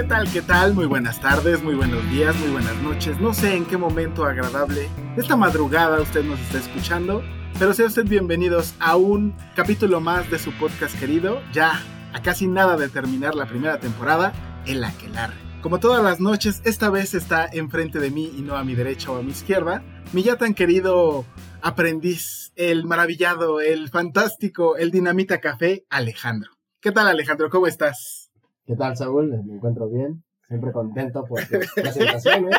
¿Qué tal? ¿Qué tal? Muy buenas tardes, muy buenos días, muy buenas noches. No sé en qué momento agradable esta madrugada usted nos está escuchando, pero sea usted bienvenidos a un capítulo más de su podcast querido, ya a casi nada de terminar la primera temporada, El Aquelarre. Como todas las noches, esta vez está enfrente de mí y no a mi derecha o a mi izquierda, mi ya tan querido aprendiz, el maravillado, el fantástico, el dinamita café, Alejandro. ¿Qué tal Alejandro? ¿Cómo estás? ¿Qué tal, Saúl? Me encuentro bien. Siempre contento por tus presentaciones.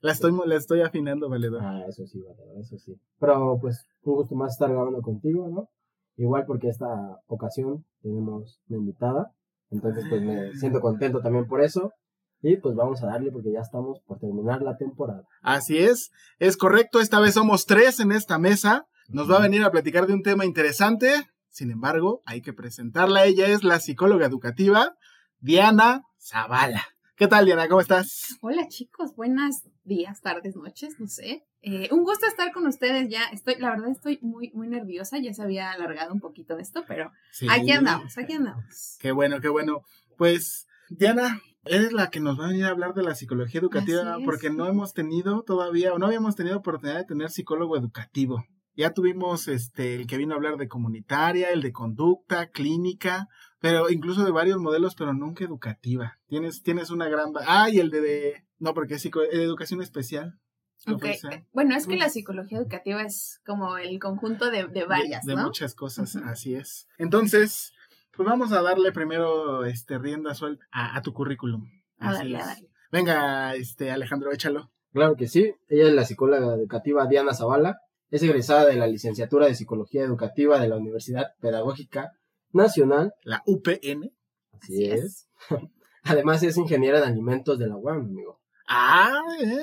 La estoy, la estoy afinando, valedor. Ah, eso sí, valedor, eso sí. Pero pues un gusto más estar grabando contigo, ¿no? Igual porque esta ocasión tenemos una invitada. Entonces pues me siento contento también por eso. Y pues vamos a darle porque ya estamos por terminar la temporada. Así es, es correcto. Esta vez somos tres en esta mesa. Nos va a venir a platicar de un tema interesante. Sin embargo, hay que presentarla. Ella es la psicóloga educativa Diana Zavala. ¿Qué tal, Diana? ¿Cómo estás? Hola, chicos. Buenas días, tardes, noches, no sé. Eh, un gusto estar con ustedes ya. Estoy, la verdad, estoy muy, muy nerviosa. Ya se había alargado un poquito esto, pero Sí. aquí andamos, aquí andamos. Qué bueno, qué bueno. Pues, Diana, eres la que nos va a venir a hablar de la psicología educativa porque no hemos tenido todavía, o no habíamos tenido oportunidad de tener psicólogo educativo. Ya tuvimos este el que vino a hablar de comunitaria, el de conducta, clínica, pero incluso de varios modelos, pero nunca educativa. Tienes, tienes una gran va- ah, y el de, de- no, porque es psico- de educación especial. que Ok, ofrece Bueno, es que la psicología educativa es como el conjunto de, de de- varias, de, ¿no? muchas cosas, así es. Entonces, pues vamos a darle primero este rienda suelta a, a tu currículum. A Así darle, a es. darle. Venga, este Alejandro, échalo. Claro que sí. Ella es la psicóloga educativa Diana Zavala. Es egresada de la licenciatura de Psicología Educativa de la Universidad Pedagógica Nacional. La UPN. Así Así es. Además es ingeniera en alimentos de la UAM, amigo. Ah, eh,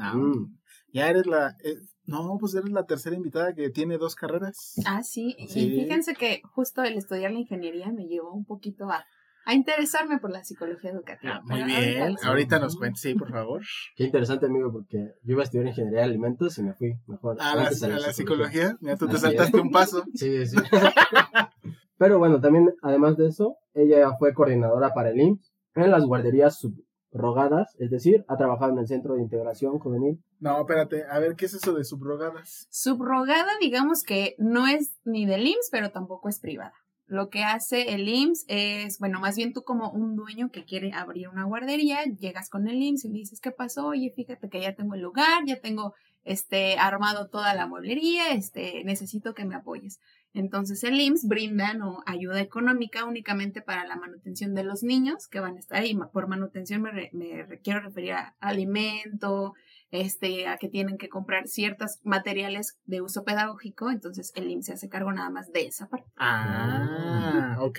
ah, Mm. ya eres la eh, no, pues eres la tercera invitada que tiene dos carreras. Ah, sí. Sí. Y fíjense que justo el estudiar la ingeniería me llevó un poquito a, a interesarme por la psicología educativa. Ah, muy Pero bien. ahorita- Ahorita nos cuentes, sí, por favor. Qué interesante, amigo, porque yo iba a estudiar ingeniería de alimentos y me fui mejor. A la, antes a la psicología, mira, tú te es. saltaste un paso. Sí, sí. Pero bueno, también, además de eso, ella fue coordinadora para el IMSS en las guarderías subrogadas, es decir, ha trabajado en el Centro de Integración Juvenil. No, espérate, a ver, ¿qué es eso de subrogadas? Subrogada, digamos que no es ni del IMSS, pero tampoco es privada. Lo que hace el IMSS es, bueno, más bien tú como un dueño que quiere abrir una guardería, llegas con el IMSS y le dices, ¿qué pasó? Oye, fíjate que ya tengo el lugar, ya tengo este armado toda la mueblería, este necesito que me apoyes. Entonces el IMSS brinda ¿no? ayuda económica únicamente para la manutención de los niños que van a estar ahí. Por manutención me, re- me re- quiero referir a alimento, este, a que tienen que comprar ciertos materiales de uso pedagógico, entonces el IMSS se hace cargo nada más de esa parte. Ah, ok.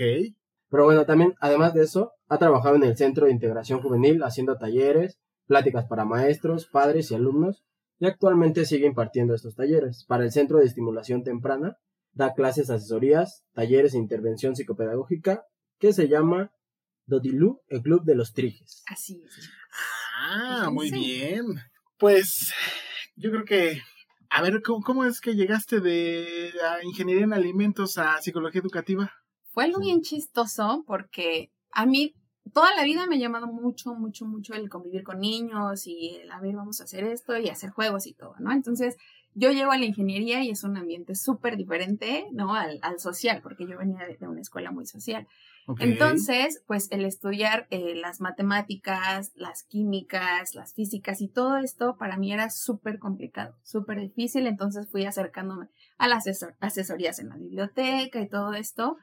Pero bueno, también, además de eso, ha trabajado en el Centro de Integración Juvenil haciendo talleres, pláticas para maestros, padres y alumnos, y actualmente sigue impartiendo estos talleres. Para el Centro de Estimulación Temprana, da clases, asesorías, talleres e intervención psicopedagógica, que se llama Dodilú, el Club de los Triges. Así es. Ah, muy bien. Pues yo creo que A ver, ¿cómo, cómo es que llegaste de a ingeniería en alimentos a psicología educativa? Fue algo bien chistoso porque a mí toda la vida me ha llamado mucho, mucho, mucho el convivir con niños y el, a ver, vamos a hacer esto y hacer juegos y todo, ¿no? Entonces, yo llego a la ingeniería y es un ambiente súper diferente, ¿no? Al, al, social, porque yo venía de, de una escuela muy social. Okay. Entonces, pues el estudiar eh, las matemáticas, las químicas, las físicas y todo esto para mí era súper complicado, súper difícil. Entonces fui acercándome a las asesor asesorías en la biblioteca y todo esto.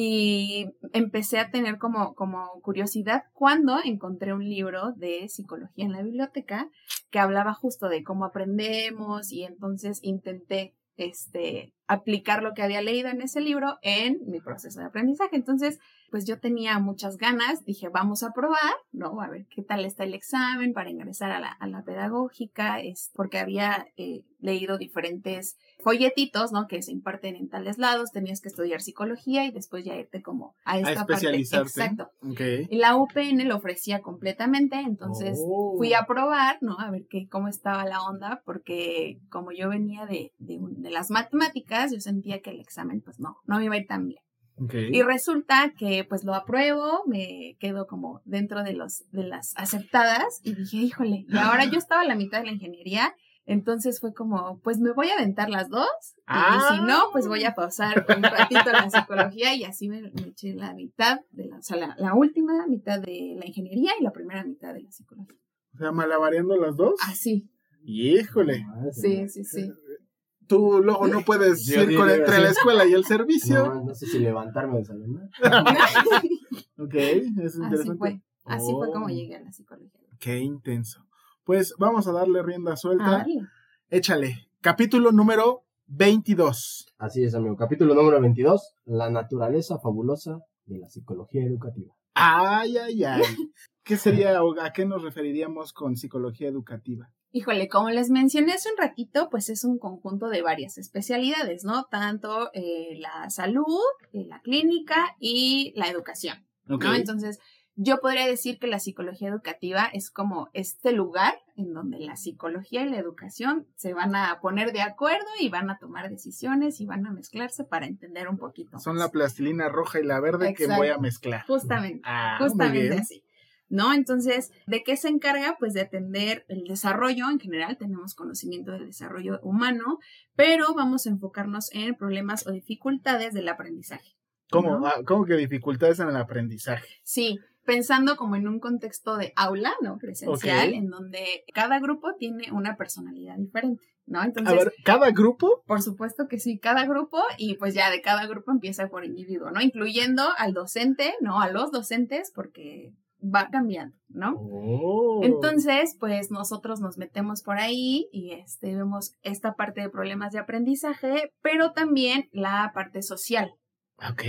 Y empecé a tener como, como curiosidad cuando encontré un libro de psicología en la biblioteca que hablaba justo de cómo aprendemos y entonces intenté este, aplicar lo que había leído en ese libro en mi proceso de aprendizaje. Entonces, pues yo tenía muchas ganas, dije, vamos a probar, ¿no? A ver qué tal está el examen para ingresar a la, a la pedagógica, es porque había eh, leído diferentes folletitos, ¿no? Que se imparten en tales lados, tenías que estudiar psicología y después ya irte como a esta a especializarte. parte. Exacto. Okay. Y la UPN lo ofrecía completamente, entonces Oh. fui a probar, ¿no? A ver qué, cómo estaba la onda, porque como yo venía de, de, un- de las matemáticas, yo sentía que el examen, pues no, no me iba a ir tan bien. Okay. Y resulta que pues lo apruebo, me quedo como dentro de los de las aceptadas y dije, híjole, y ahora yo estaba a la mitad de la ingeniería, entonces fue como, pues me voy a aventar las dos y Ah. si no, pues voy a pausar un ratito la psicología y así me, me eché la mitad de la, o sea, la, la última mitad de la ingeniería y la primera mitad de la psicología. O sea, malabareando las dos. Así, Híjole. Ah, sí, sí, sí. Tú luego no puedes Yo ir con, entre así. la escuela y el servicio. No, no sé si levantarme o desayunar. Ok, es Así interesante. fue, así fue como Oh. llegué a la psicología. Qué intenso. Pues vamos a darle rienda suelta. Ah. Échale. Capítulo número 22. Así es, amigo. Capítulo número 22. La naturaleza fabulosa de la psicología educativa. Ay, ay, ay. ¿Qué sería o a qué nos referiríamos con psicología educativa? Híjole, como les mencioné hace un ratito, pues es un conjunto de varias especialidades, ¿no? Tanto eh, la salud, eh, la clínica y la educación. Entonces, yo podría decir que la psicología educativa es como este lugar en donde la psicología y la educación se van a poner de acuerdo y van a tomar decisiones y van a mezclarse para entender un poquito. Son más. la plastilina roja y la verde que voy a mezclar. Justamente. Ah, Justamente así. ¿No? Entonces, ¿de qué se encarga? Pues de atender el desarrollo en general, tenemos conocimiento del desarrollo humano, pero vamos a enfocarnos en problemas o dificultades del aprendizaje. ¿Cómo, ¿no? ah, ¿Cómo que dificultades en el aprendizaje? Sí, pensando como en un contexto de aula, ¿no? Presencial, en donde cada grupo tiene una personalidad diferente, ¿no? Entonces, A ver, ¿cada grupo? por supuesto que sí, cada grupo y pues ya de cada grupo empieza por individuo, ¿no? Incluyendo al docente, ¿no? A los docentes porque va cambiando, ¿no? Oh. Entonces, pues nosotros nos metemos por ahí y este, vemos esta parte de problemas de aprendizaje, pero también la parte social, Ok.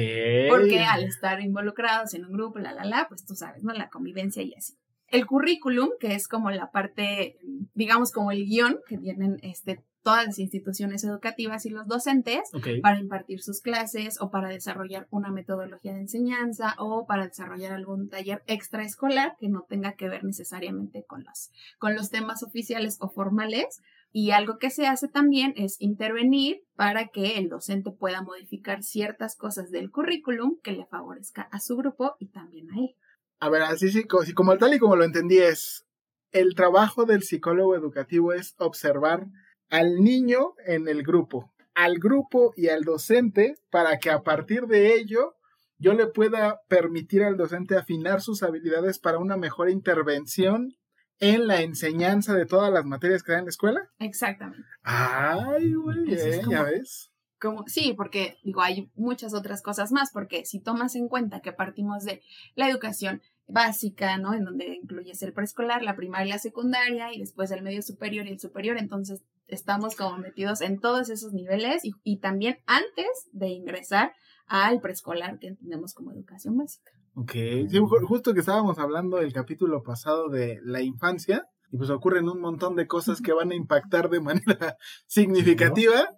porque al estar involucrados en un grupo, la, la, la, pues tú sabes, ¿no? La convivencia y así. El currículum, que es como la parte, digamos, como el guion que tienen este, todas las instituciones educativas y los docentes, para impartir sus clases o para desarrollar una metodología de enseñanza o para desarrollar algún taller extraescolar que no tenga que ver necesariamente con los, con los temas oficiales o formales. Y algo que se hace también es intervenir para que el docente pueda modificar ciertas cosas del currículum que le favorezca a su grupo y también a él. A ver, así sí, co- sí, como tal y como lo entendí es, el trabajo del psicólogo educativo es observar al niño en el grupo, al grupo y al docente para que a partir de ello yo le pueda permitir al docente afinar sus habilidades para una mejor intervención en la enseñanza de todas las materias que da en la escuela. Exactamente. Ay, bien, ya ves. Como, sí, porque digo, hay muchas otras cosas más, porque si tomas en cuenta que partimos de la educación básica, ¿no? En donde incluyes el preescolar, la primaria y la secundaria, y después el medio superior y el superior, entonces estamos como metidos en todos esos niveles y, y también antes de ingresar al preescolar que entendemos como educación básica. Ok, sí, ju- justo que estábamos hablando del capítulo pasado de la infancia, y pues ocurren un montón de cosas que van a impactar de manera significativa.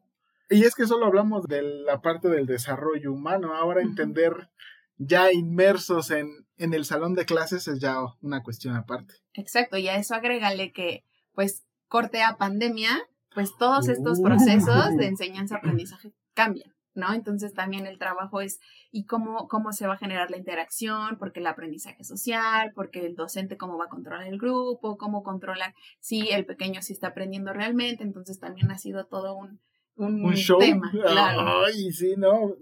Y es que solo hablamos de la parte del desarrollo humano. Ahora entender ya inmersos en, en el salón de clases es ya una cuestión aparte. Exacto, y a eso agrégale que, pues, corte a pandemia, pues todos estos Uh. procesos de enseñanza-aprendizaje cambian, ¿no? Entonces también el trabajo es y cómo, cómo se va a generar la interacción, porque el aprendizaje social, porque el docente cómo va a controlar el grupo, cómo controlar si el pequeño sí está aprendiendo realmente, entonces también ha sido todo un, un, Un show. tema, claro. Ay, sí, no.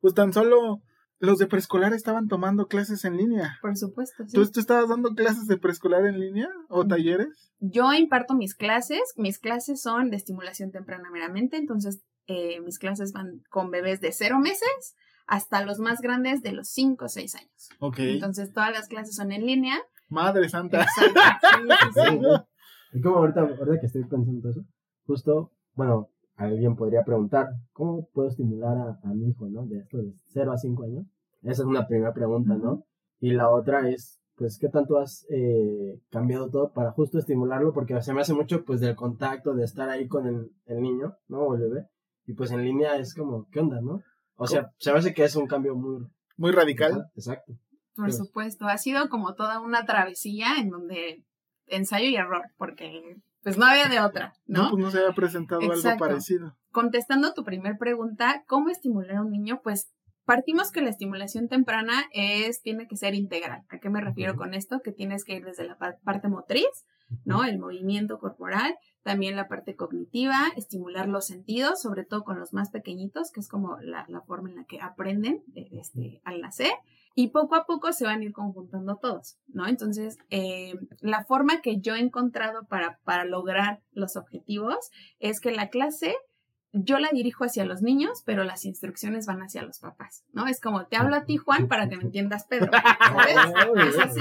Pues tan solo los de preescolar estaban tomando clases en línea. Por supuesto. sí. ¿Tú, tú estabas dando clases de preescolar en línea o Mm. talleres? Yo imparto mis clases, mis clases son de estimulación temprana meramente, entonces eh, mis clases van con bebés de cero meses hasta los más grandes de los cinco o seis años. Ok. Entonces todas las clases son en línea. Madre santa. Exacto, sí, sí, sí. Sí, güey. Y como ahorita, ahorita que estoy pensando eso, justo, bueno, alguien podría preguntar, ¿cómo puedo estimular a, a mi hijo, ¿no? De esto de 0 a 5 años. Esa es una primera pregunta, ¿no? Y la otra es, pues, ¿qué tanto has eh, cambiado todo para justo estimularlo? Porque se me hace mucho, pues, del contacto, de estar ahí con el, el niño, ¿no? O el bebé. Y pues en línea es como, ¿qué onda, no? O sea, se me hace que es un cambio muy... Muy radical. Exacto. Por Sí. supuesto, ha sido como toda una travesía en donde ensayo y error, porque pues no había de otra, No, ¿no? pues no se había presentado algo parecido. Contestando tu primer pregunta, ¿cómo estimular a un niño? Pues partimos que la estimulación temprana es, tiene que ser integral. ¿A qué me refiero con esto? Que tienes que ir desde la pa- parte motriz, ¿no? El movimiento corporal, también la parte cognitiva, estimular los sentidos, sobre todo con los más pequeñitos, que es como la, la forma en la que aprenden este, al nacer. Y poco a poco se van a ir conjuntando todos, ¿no? Entonces, eh, la forma que yo he encontrado para, para lograr los objetivos es que la clase yo la dirijo hacia los niños, pero las instrucciones van hacia los papás, ¿no? Es como, te hablo a ti, Juan, para que me entiendas, Pedro. ¿sabes? Es así,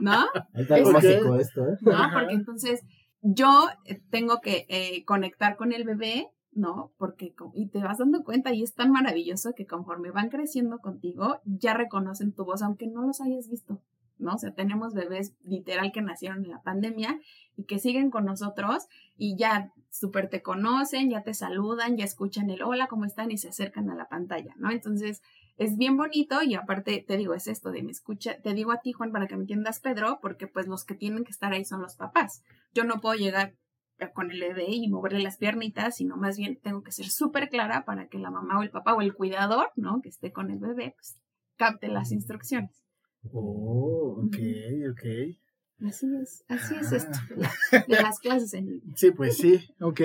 ¿no? Ahí está básico esto, ¿eh? ¿no? Porque entonces yo eh, tengo que eh, conectar con el bebé, ¿no? Porque, y te vas dando cuenta y es tan maravilloso que conforme van creciendo contigo, ya reconocen tu voz, aunque no los hayas visto, ¿no? O sea, tenemos bebés literal que nacieron en la pandemia y que siguen con nosotros y ya súper te conocen, ya te saludan, ya escuchan el hola, ¿cómo están? y se acercan a la pantalla, ¿no? Entonces, es bien bonito y aparte te digo, es esto de me escucha, te digo a ti Juan para que me entiendas Pedro, porque pues los que tienen que estar ahí son los papás. Yo no puedo llegar con el bebé y moverle las piernitas, sino más bien tengo que ser súper clara para que la mamá o el papá o el cuidador, ¿no? Que esté con el bebé, pues capte las instrucciones. Oh, ok, ok. Así es, así es Ah. esto de, la- de las clases en línea. Sí, pues sí, ok.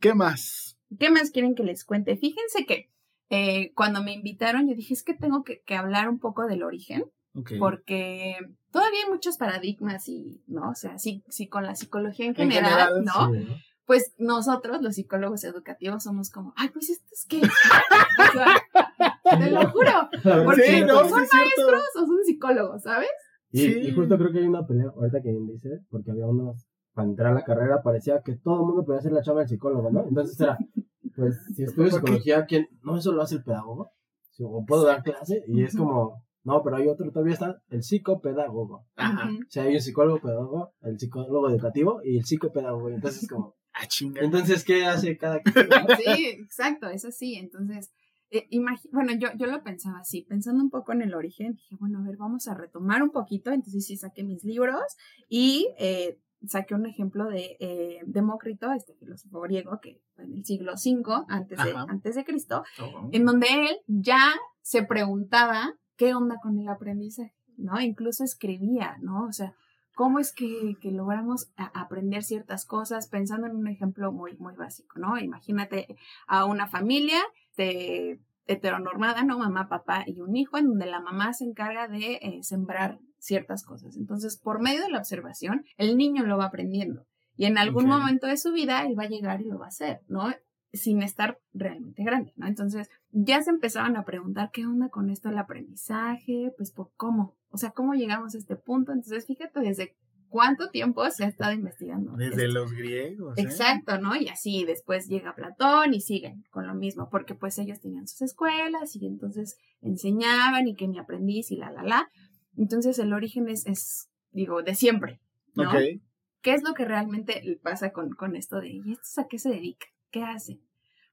¿Qué más? ¿Qué más quieren que les cuente? Fíjense que eh, cuando me invitaron yo dije es que tengo que, que hablar un poco del origen porque todavía hay muchos paradigmas y, ¿no? O sea, sí, sí con la psicología en En general, ¿no? Sí, ¿no? Pues nosotros, los psicólogos educativos, somos como, ay, pues esto es. O sea, te lo juro. Porque Sí, no, son sí maestros o son psicólogos, ¿sabes? Y, Sí. y justo creo que hay una pelea, ahorita que dice, porque había unos, para entrar a la carrera parecía que todo el mundo podía hacer la chamba del psicólogo, ¿no? Entonces era, pues, si estudio ¿Por qué? psicología, ¿quién? No, eso lo hace el pedagogo. Sí, O puedo dar clase, y es como, no, pero hay otro, todavía está el psicopedagogo. Ajá. O sea, hay un psicólogo pedagogo, el psicólogo educativo y el psicopedagogo. y Entonces, como, Ah, chinga. entonces, ¿qué hace cada quien? no? Sí, exacto, es así. Entonces, eh, bueno, yo, yo lo pensaba así, pensando un poco en el origen, dije, bueno, a ver, vamos a retomar un poquito. Entonces sí saqué mis libros y eh, saqué un ejemplo de eh, Demócrito, este filósofo griego que fue en el siglo V antes de, Ajá. antes de Cristo, Oh. en donde él ya se preguntaba qué onda con el aprendizaje, ¿no? Incluso escribía, ¿no? O sea, ¿cómo es que, que logramos aprender ciertas cosas? Pensando en un ejemplo muy, muy básico, ¿no? Imagínate a una familia de heteronormada, ¿no? Mamá, papá y un hijo, en donde la mamá se encarga de eh, sembrar ciertas cosas. Entonces, por medio de la observación, el niño lo va aprendiendo. Y en algún momento de su vida, él va a llegar y lo va a hacer, ¿no? sin estar realmente grande, ¿no? Entonces ya se empezaban a preguntar qué onda con esto del aprendizaje, pues por cómo, o sea, cómo llegamos a este punto. Entonces fíjate desde cuánto tiempo se ha estado investigando. Desde esto. los griegos. ¿eh? Exacto, ¿no? Y así después llega Platón y siguen con lo mismo, porque pues ellos tenían sus escuelas y entonces enseñaban y que mi aprendiz y la, la, la. Entonces el origen es, es digo, de siempre, ¿no? ¿Qué es lo que realmente pasa con, con esto de, ¿y estos a qué se dedican? ¿Qué hacen?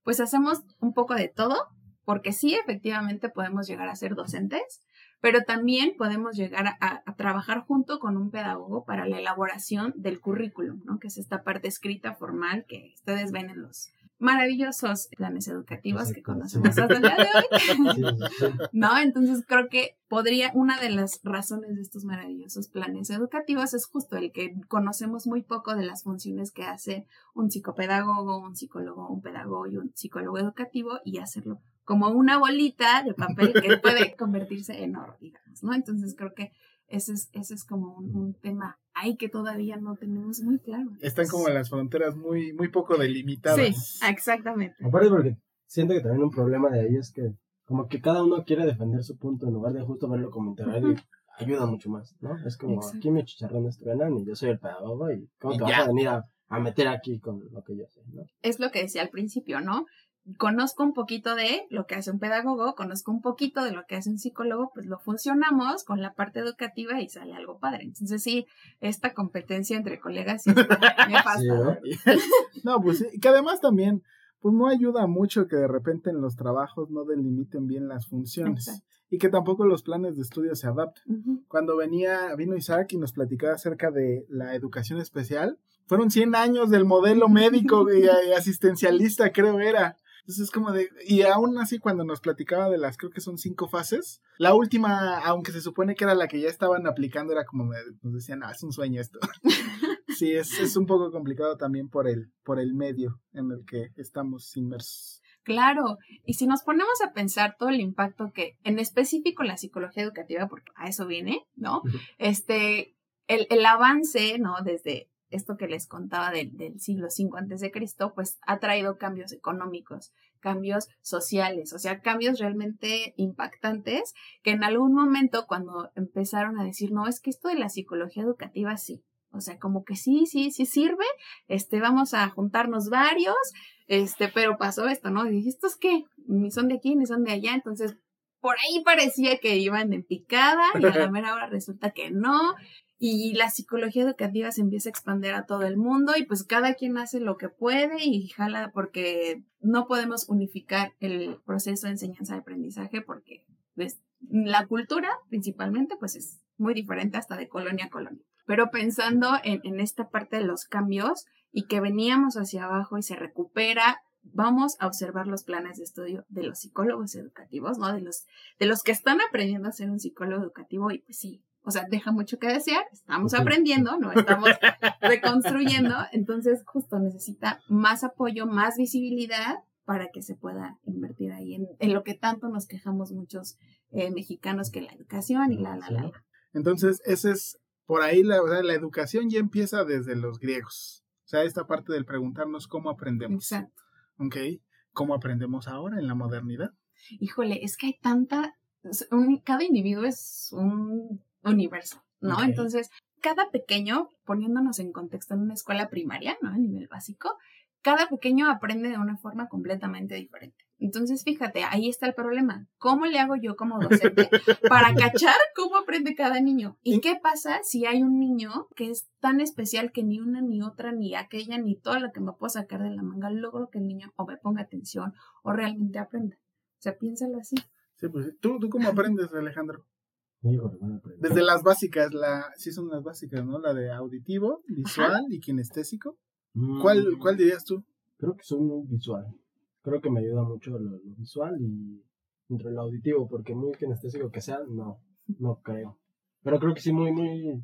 Pues hacemos un poco de todo, porque sí, efectivamente podemos llegar a ser docentes, pero también podemos llegar a, a, trabajar junto con un pedagogo para la elaboración del currículum, ¿no? Que es esta parte escrita formal que ustedes ven en los maravillosos planes educativos que conocemos hasta el día de hoy. ¿No? Entonces creo que podría, una de las razones de estos maravillosos planes educativos es justo el que conocemos muy poco de las funciones que hace un psicopedagogo, un psicólogo, un pedagogo y un psicólogo educativo y hacerlo como una bolita de papel que puede convertirse en oro, digamos, ¿no? Entonces creo que ese es, ese es como un, tema ahí que todavía no tenemos muy claro. Están como las fronteras muy, muy poco delimitadas. Sí, exactamente. Aparte porque siento que también un problema de ahí es que como que cada uno quiere defender su punto en lugar de justo verlo como integral y ayuda mucho más, ¿no? Es como, aquí mi chicharrón es y yo soy el pedagogo y ¿cómo te vas a venir a, a meter aquí con lo que yo sé, ¿no? Es lo que decía al principio, ¿no? Conozco un poquito de lo que hace un pedagogo, conozco un poquito de lo que hace un psicólogo, pues lo funcionamos con la parte educativa y sale algo padre. Entonces sí, esta competencia entre colegas sí, me pasa. ¿no? no, pues que además también, pues no ayuda mucho que de repente en los trabajos no delimiten bien las funciones. Y que tampoco los planes de estudio se adapten. Cuando venía, vino Isaac y nos platicaba acerca de la educación especial, fueron 100 años del modelo médico y asistencialista, creo era. Entonces es como de, y aún así cuando nos platicaba de las, creo que son cinco fases, la última, aunque se supone que era la que ya estaban aplicando, era como, nos decían, ah, es un sueño esto. sí, es, es un poco complicado también por el, por el medio en el que estamos inmersos. Claro, y si nos ponemos a pensar todo el impacto que, en específico la psicología educativa, porque a eso viene, ¿no? Este, el, el avance, ¿no? Desde esto que les contaba del, siglo V antes de Cristo, pues ha traído cambios económicos, cambios sociales, o sea, cambios realmente impactantes que en algún momento cuando empezaron a decir, no, es que esto de la psicología educativa sí, o sea, como que sí, sí, sí sirve, este, vamos a juntarnos varios, este, pero pasó esto, ¿no? Y dije, ¿estos qué? Ni son de aquí, ni son de allá, entonces por ahí parecía que iban en picada y a la mera hora resulta que no y la psicología educativa se empieza a expandir a todo el mundo y pues cada quien hace lo que puede y jala porque no podemos unificar el proceso de enseñanza y aprendizaje porque pues, la cultura principalmente pues es muy diferente hasta de colonia a colonia. Pero pensando en, en esta parte de los cambios y que veníamos hacia abajo y se recupera vamos a observar los planes de estudio de los psicólogos educativos, ¿no? De los, de los que están aprendiendo a ser un psicólogo educativo y pues sí, o sea, deja mucho que desear, estamos aprendiendo, no estamos reconstruyendo, entonces justo necesita más apoyo, más visibilidad para que se pueda invertir ahí en, lo que tanto nos quejamos muchos eh, mexicanos que la educación y la, la, la, Entonces, ese es, por ahí la, la educación ya empieza desde los griegos. O sea, esta parte del preguntarnos cómo aprendemos. Exacto. Ok. ¿Cómo aprendemos ahora en la modernidad? Híjole, es que hay tanta, cada individuo es un universo, ¿no? Entonces, cada pequeño, poniéndonos en contexto en una escuela primaria, ¿no? A nivel básico, cada pequeño aprende de una forma completamente diferente. Entonces, fíjate, ahí está el problema. ¿Cómo le hago yo como docente para cachar cómo aprende cada niño? ¿Y qué pasa si hay un niño que es tan especial que ni una, ni otra, ni aquella, ni todo lo que me puedo sacar de la manga logro que el niño o me ponga atención o realmente aprenda? O sea, piénsalo así. Sí, pues, ¿tú, tú cómo aprendes, Alejandro? Desde las básicas, la, sí son las básicas, ¿no? La de auditivo, visual y kinestésico. ¿Cuál, mm. ¿Cuál dirías tú? Creo que soy muy visual. Creo que me ayuda mucho lo, visual y entre lo auditivo, porque muy kinestésico que sea, no, no creo. Pero creo que sí muy, muy,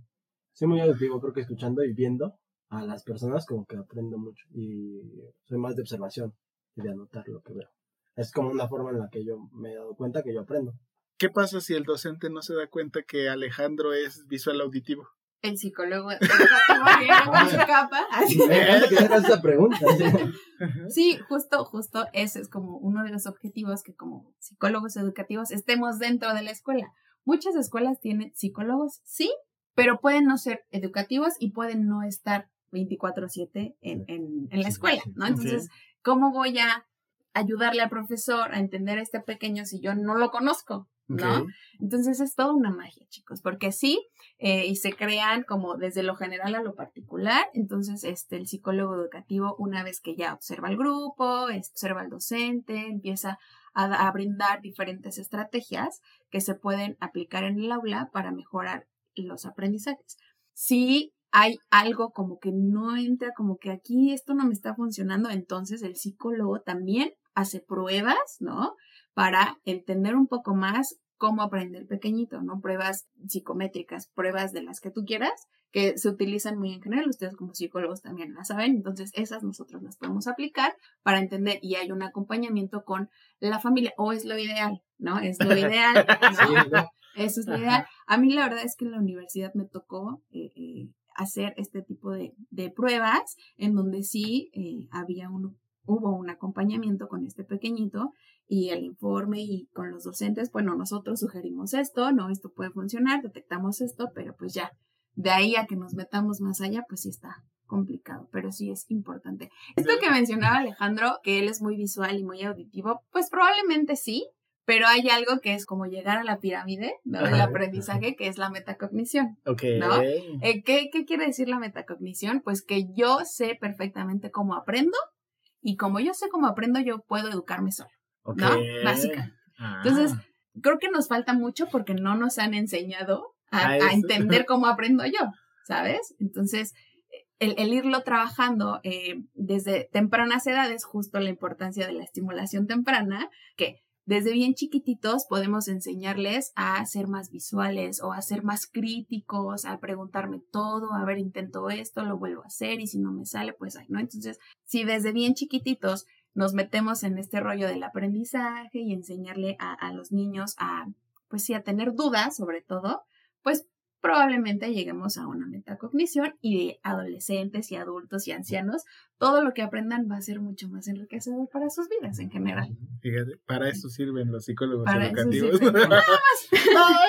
sí muy auditivo, creo que escuchando y viendo a las personas como que aprendo mucho y soy más de observación y de anotar lo que veo. Es como una forma en la que yo me he dado cuenta que yo aprendo. ¿Qué pasa si el docente no se da cuenta que Alejandro es visual auditivo? El psicólogo con su capa. esa pregunta. Sí, justo, justo ese es como uno de los objetivos que como psicólogos educativos estemos dentro de la escuela. Muchas escuelas tienen psicólogos, sí, pero pueden no ser educativos y pueden no estar 24/7 en, en, en la escuela, ¿no? Entonces, ¿cómo voy a ayudarle al profesor a entender a este pequeño si yo no lo conozco? ¿No? Entonces es toda una magia, chicos, porque sí, eh, y se crean como desde lo general a lo particular, entonces este, el psicólogo educativo, una vez que ya observa el grupo, observa al docente, empieza a, a brindar diferentes estrategias que se pueden aplicar en el aula para mejorar los aprendizajes. Si hay algo como que no entra, como que aquí esto no me está funcionando, entonces el psicólogo también hace pruebas, ¿no? Para entender un poco más cómo aprender pequeñito, ¿no? Pruebas psicométricas, pruebas de las que tú quieras, que se utilizan muy en general, ustedes como psicólogos también las saben, entonces esas nosotros las podemos aplicar para entender y hay un acompañamiento con la familia, o es lo ideal, ¿no? Es lo ideal. ¿no? Eso es lo ideal. A mí la verdad es que en la universidad me tocó eh, eh, hacer este tipo de, de, pruebas en donde sí eh, había un, hubo un acompañamiento con este pequeñito y el informe y con los docentes, bueno, nosotros sugerimos esto, no, esto puede funcionar, detectamos esto, pero pues ya, de ahí a que nos metamos más allá, pues sí está complicado, pero sí es importante. Esto que mencionaba Alejandro, que él es muy visual y muy auditivo, pues probablemente sí, pero hay algo que es como llegar a la pirámide ¿no? del aprendizaje, que es la metacognición. Ok. ¿no? Eh, ¿qué, ¿Qué quiere decir la metacognición? Pues que yo sé perfectamente cómo aprendo y como yo sé cómo aprendo, yo puedo educarme solo. ¿No? Básica. Ah. Entonces, creo que nos falta mucho porque no nos han enseñado a, a entender cómo aprendo yo, ¿sabes? Entonces, el, el irlo trabajando eh, desde tempranas edades, justo la importancia de la estimulación temprana, que desde bien chiquititos podemos enseñarles a ser más visuales o a ser más críticos, a preguntarme todo, a ver, intento esto, lo vuelvo a hacer y si no me sale, pues ahí, ¿no? Entonces, si desde bien chiquititos nos metemos en este rollo del aprendizaje y enseñarle a, a los niños a, pues sí, a tener dudas sobre todo, pues probablemente lleguemos a una metacognición y de adolescentes y adultos y ancianos, todo lo que aprendan va a ser mucho más enriquecedor para sus vidas en general. Fíjate, para eso sirven los psicólogos Para eso educativos. sirven. Nada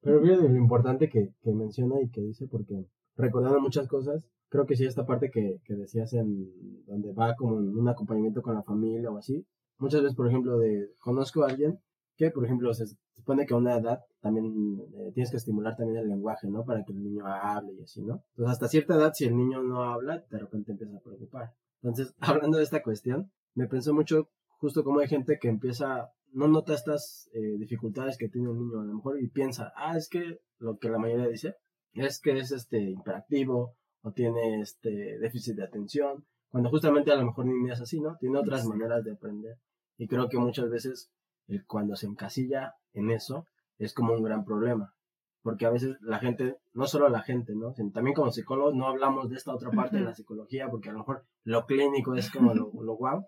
Pero fíjate lo importante que, que menciona y que dice, porque recordando muchas cosas, creo que sí, esta parte que, que decías en donde va como un acompañamiento con la familia o así, muchas veces, por ejemplo, de conozco a alguien que, por ejemplo, se supone que a una edad también eh, tienes que estimular también el lenguaje, ¿no? Para que el niño hable y así, ¿no? Entonces, hasta cierta edad, si el niño no habla, de repente empieza a preocupar. Entonces, hablando de esta cuestión, me pensó mucho justo como hay gente que empieza, no nota estas eh, dificultades que tiene un niño a lo mejor y piensa, ah, es que lo que la mayoría dice es que es este hiperactivo o tiene este déficit de atención, cuando justamente a lo mejor ni es así, ¿no? Tiene otras maneras de aprender. Y creo que muchas veces cuando se encasilla en eso es como un gran problema. Porque a veces la gente, no solo la gente, ¿no? También como psicólogos no hablamos de esta otra parte de la psicología porque a lo mejor lo clínico es como lo, lo guau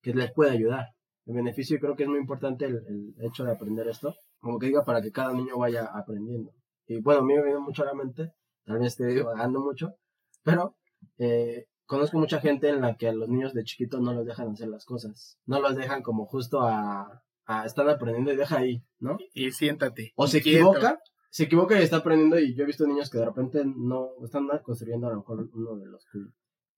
que les puede ayudar. El beneficio creo que es muy importante el, el hecho de aprender esto, como que diga para que cada niño vaya aprendiendo. Y bueno, a mí me viene mucho a la mente, tal vez esté divagando mucho, pero eh, conozco mucha gente en la que a los niños de chiquitos no los dejan hacer las cosas. No los dejan como justo a, a estar aprendiendo y deja ahí, ¿no? Y siéntate. O se quieto. equivoca, se equivoca y está aprendiendo y yo he visto niños que de repente no están mal construyendo a lo mejor uno de los.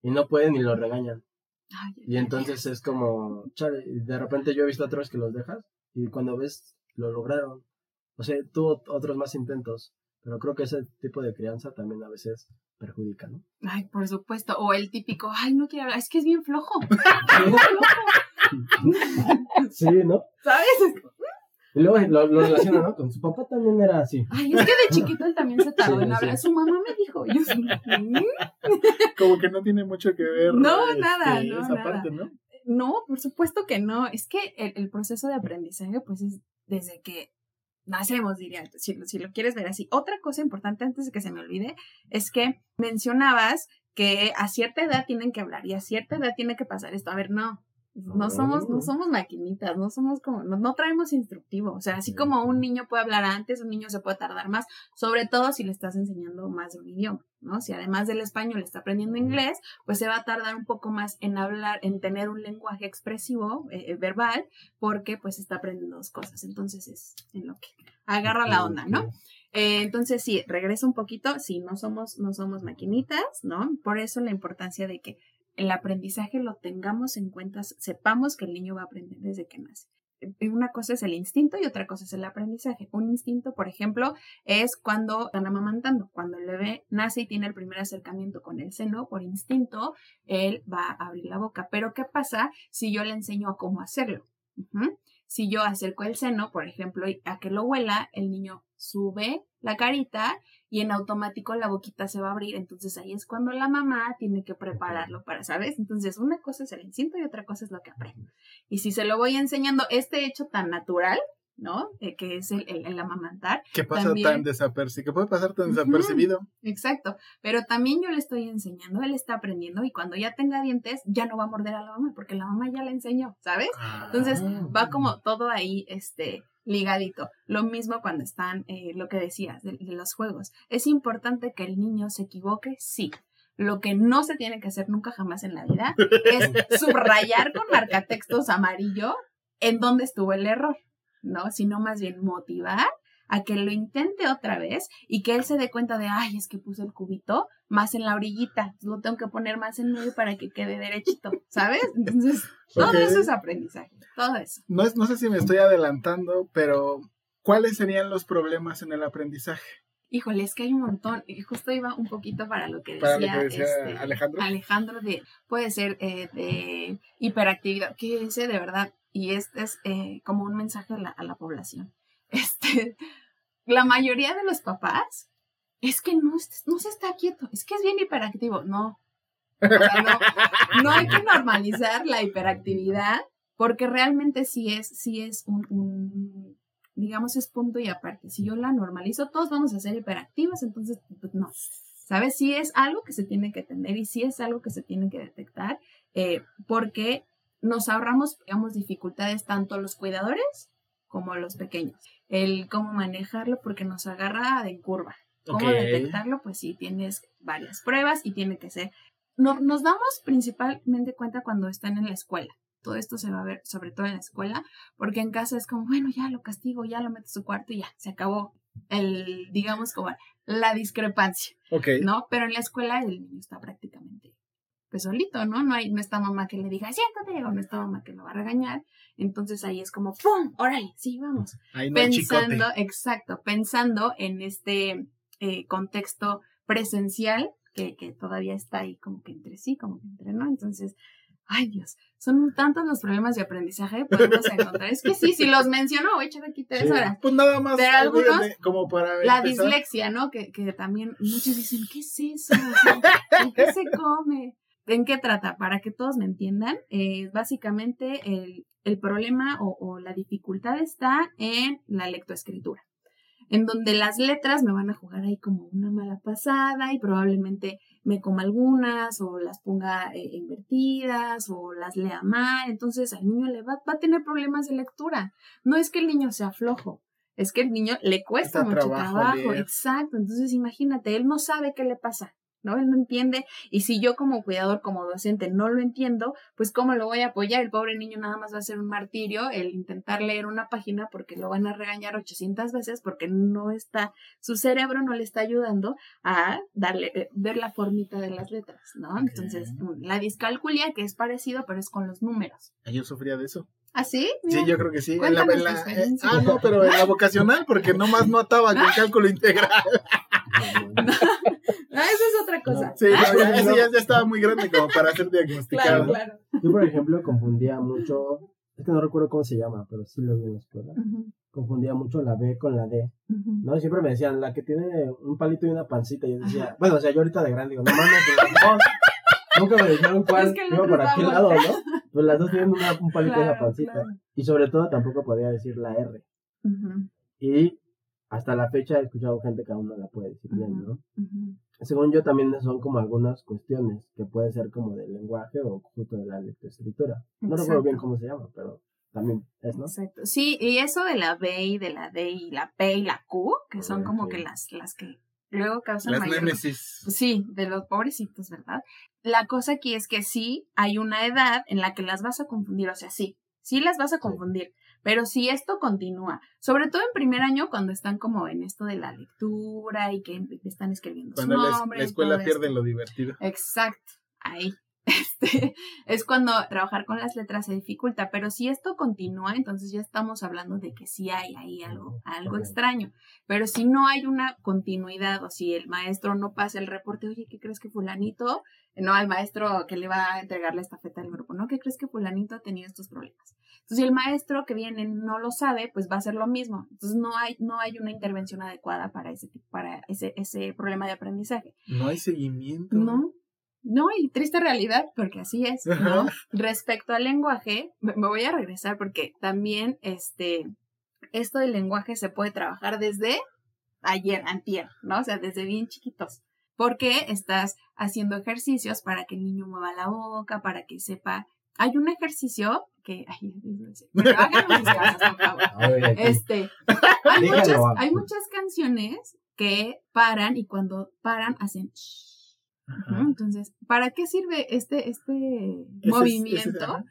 Y no pueden y lo regañan. Ay, Y entonces es como, chale, y de repente yo he visto otros que los dejas y cuando ves, lo lograron. O sea, tuvo otros más intentos. Pero creo que ese tipo de crianza también a veces perjudica, ¿no? Ay, por supuesto. O el típico, ay, no quiero hablar, es que es bien flojo. Bien flojo, Sí, ¿no? ¿Sabes? Y luego lo, lo relaciona, ¿no? Con su papá también era así. Ay, es que de chiquito él también se tardó Sí, en hablar. sí. Su mamá me dijo. Yo sí. "Mm". Como que no tiene mucho que ver. No, este, nada, no, Esa nada. parte, ¿no? No, por supuesto que no. Es que el, el proceso de aprendizaje, pues es desde que nacemos, diría, si, lo- si lo quieres ver así. Otra cosa importante antes de que se me olvide es que mencionabas que a cierta edad tienen que hablar y a cierta edad tiene que pasar esto. A ver, no. No somos, no somos maquinitas, no somos como, no, no traemos instructivo. O sea, así como un niño puede hablar antes, un niño se puede tardar más, sobre todo si le estás enseñando más de un idioma, ¿no? Si además del español está aprendiendo inglés, pues se va a tardar un poco más en hablar, en tener un lenguaje expresivo, eh, eh, verbal, porque pues está aprendiendo dos cosas. Entonces es en lo que agarra la onda, ¿no? Eh, entonces sí, regreso un poquito, sí, no somos, no somos maquinitas, ¿no? Por eso la importancia de que el aprendizaje lo tengamos en cuenta, sepamos que el niño va a aprender desde que nace. Eh, Una cosa es el instinto y otra cosa es el aprendizaje. Un instinto, por ejemplo, es cuando están amamantando. Cuando el bebé nace y tiene el primer acercamiento con el seno, por instinto, él va a abrir la boca. Pero ¿qué pasa si yo le enseño a cómo hacerlo? Si yo acerco el seno, por ejemplo, a que lo huela, el niño sube la carita y en automático la boquita se va a abrir. Entonces ahí es cuando la mamá tiene que prepararlo para, ¿sabes? Entonces una cosa es el instinto y otra cosa es lo que aprende. Y si se lo voy enseñando este hecho tan natural, ¿no? Eh, que es el, el, el amamantar. ¿Qué pasa También- tan desapercibido? ¿Qué puede pasar tan desapercibido? Exacto. Pero también yo le estoy enseñando, él está aprendiendo y cuando ya tenga dientes ya no va a morder a la mamá porque la mamá ya le enseñó, ¿sabes? Entonces Ah. va como todo ahí, este, ligadito. Lo mismo cuando están, eh, lo que decías, de, de los juegos. Es importante que el niño se equivoque, sí. Lo que no se tiene que hacer nunca jamás en la vida es subrayar con marcatextos amarillo en dónde estuvo el error, ¿no? Sino más bien motivar a que lo intente otra vez y que él se dé cuenta de, ay, es que puse el cubito más en la orillita, lo tengo que poner más en medio para que quede derechito, ¿sabes? Entonces, todo eso es aprendizaje, todo eso. No, es- no sé si me estoy adelantando, pero ¿cuáles serían los problemas en el aprendizaje? Híjole, es que hay un montón. Y justo iba un poquito para lo que decía, Para lo que decía este, Alejandro. Alejandro de, puede ser eh, de hiperactividad, que ese de verdad, y este es eh, como un mensaje a la, a la población. Este, la mayoría de los papás es que no, no se está quieto, es que es bien hiperactivo. No. No, hay que normalizar la hiperactividad porque realmente sí es, sí es un, un, digamos, es punto y aparte. Si yo la normalizo, todos vamos a ser hiperactivos, entonces, pues no. ¿Sabes? Sí es algo que se tiene que atender y sí es algo que se tiene que detectar eh, porque nos ahorramos, digamos, dificultades tanto los cuidadores como los pequeños. El cómo manejarlo porque nos agarra en curva. ¿Cómo detectarlo? Pues sí, tienes varias pruebas y tiene que ser. No- nos damos principalmente cuenta cuando están en la escuela. Todo esto se va a ver sobre todo en la escuela, porque en casa es como, bueno, ya lo castigo, ya lo meto a su cuarto y ya, se acabó el, digamos, como la discrepancia, Ok. ¿no? Pero en la escuela el niño está prácticamente pues solito, ¿no? No hay, no está mamá que le diga, siéntate, o no está mamá que lo va a regañar. Entonces ahí es como, ¡pum! ¡Órale! Sí, vamos Ahí no hay chicote. pensando, exacto, pensando en este eh, contexto presencial que, que todavía está ahí como que entre sí, como que entre no. Entonces, ay Dios, son tantos los problemas de aprendizaje que podemos encontrar. Es que sí, si los menciono, voy a echar aquí tres Sí. horas. Pues nada más. Pero algunos- como para La empezar. dislexia, ¿no? Que, que también muchos dicen, ¿qué es eso? O sea, ¿En qué se come? ¿En qué trata? Para que todos me entiendan, eh, básicamente el, el problema o, o la dificultad está en la lectoescritura, en donde las letras me van a jugar ahí como una mala pasada y probablemente me coma algunas o las ponga eh, invertidas o las lea mal, entonces al niño le va, va a tener problemas de lectura. No es que el niño sea flojo, es que el niño le cuesta mucho trabajo exacto, entonces imagínate, él no sabe qué le pasa. ¿No? Él no entiende y si yo como cuidador, como docente no lo entiendo, pues cómo lo voy a apoyar, el pobre niño nada más va a ser un martirio el intentar leer una página porque lo van a regañar 800 veces porque no está, su cerebro no le está ayudando a darle, eh, ver la formita de las letras, ¿no? Entonces, mm, la discalculia, que es parecido, pero es con los números. Ah, Yo sufría de eso. ¿Ah, sí? Sí, yo creo que sí. En la, en eh, ah, no, pero en la vocacional, porque nomás no ataba con cálculo integral. Ah, eso es otra cosa. Sí, no, ya, ese ya, ya estaba muy grande como para ser diagnosticado. Claro, claro. Yo, por ejemplo, confundía mucho, es que no recuerdo cómo se llama, pero sí lo vi en la escuela. Confundía mucho la B con la D. ujú. ¿no? Y Siempre me decían, la que tiene un palito y una pancita. Y yo decía, bueno, o sea, yo ahorita de grande digo, no mames, pero no. Nunca me dijeron cuál Es que otro para qué lado, ¿no? Pues las dos tienen una- un palito y una Claro, pancita. claro. Y sobre todo tampoco podía decir la R. Y hasta la fecha he escuchado gente que aún no la puede decir bien, ¿no? Según yo también son como algunas cuestiones que puede ser como del lenguaje o justo de la lectoescritura. No recuerdo bien Exacto. cómo se llama, pero también es, ¿no? Exacto. Sí, y eso de la B y de la D y la P y la Q, que son como que las, las que luego causan Las mayor... némesis. Sí, de los pobrecitos, ¿verdad? La cosa aquí es que sí hay una edad en la que las vas a confundir, o sea, sí, sí las vas a confundir, pero si esto continúa, sobre todo en primer año cuando están como en esto de la lectura y que están escribiendo su Cuando la, es- nombre la escuela todo pierde esto. lo divertido. Exacto, ahí. Este, es cuando trabajar con las letras se dificulta, pero si esto continúa, entonces ya estamos hablando de que sí hay ahí algo, algo extraño. Pero si no hay una continuidad o si el maestro no pasa el reporte, oye, ¿qué crees que fulanito? No al maestro que le va a entregar la estafeta del grupo, ¿no? ¿Qué crees que fulanito ha tenido estos problemas? Entonces, si el maestro que viene no lo sabe, pues va a ser lo mismo. Entonces, no hay, no hay una intervención adecuada para ese, para ese, ese problema de aprendizaje. No hay seguimiento. No, no, y triste realidad, porque así es, ¿no? Respecto al lenguaje, me me voy a regresar porque también este, esto del lenguaje se puede trabajar desde ayer, antier, ¿no? O sea, desde bien chiquitos. Porque estás haciendo ejercicios para que el niño mueva la boca, para que sepa. Hay un ejercicio que. Ay, bueno, háganlo en sus casas, por favor. A ver, aquí. Este, hay, Dígalo, muchas, hay muchas canciones que paran y cuando paran hacen. shh. Ajá. Entonces, ¿para qué sirve este, este Ese movimiento? ese-.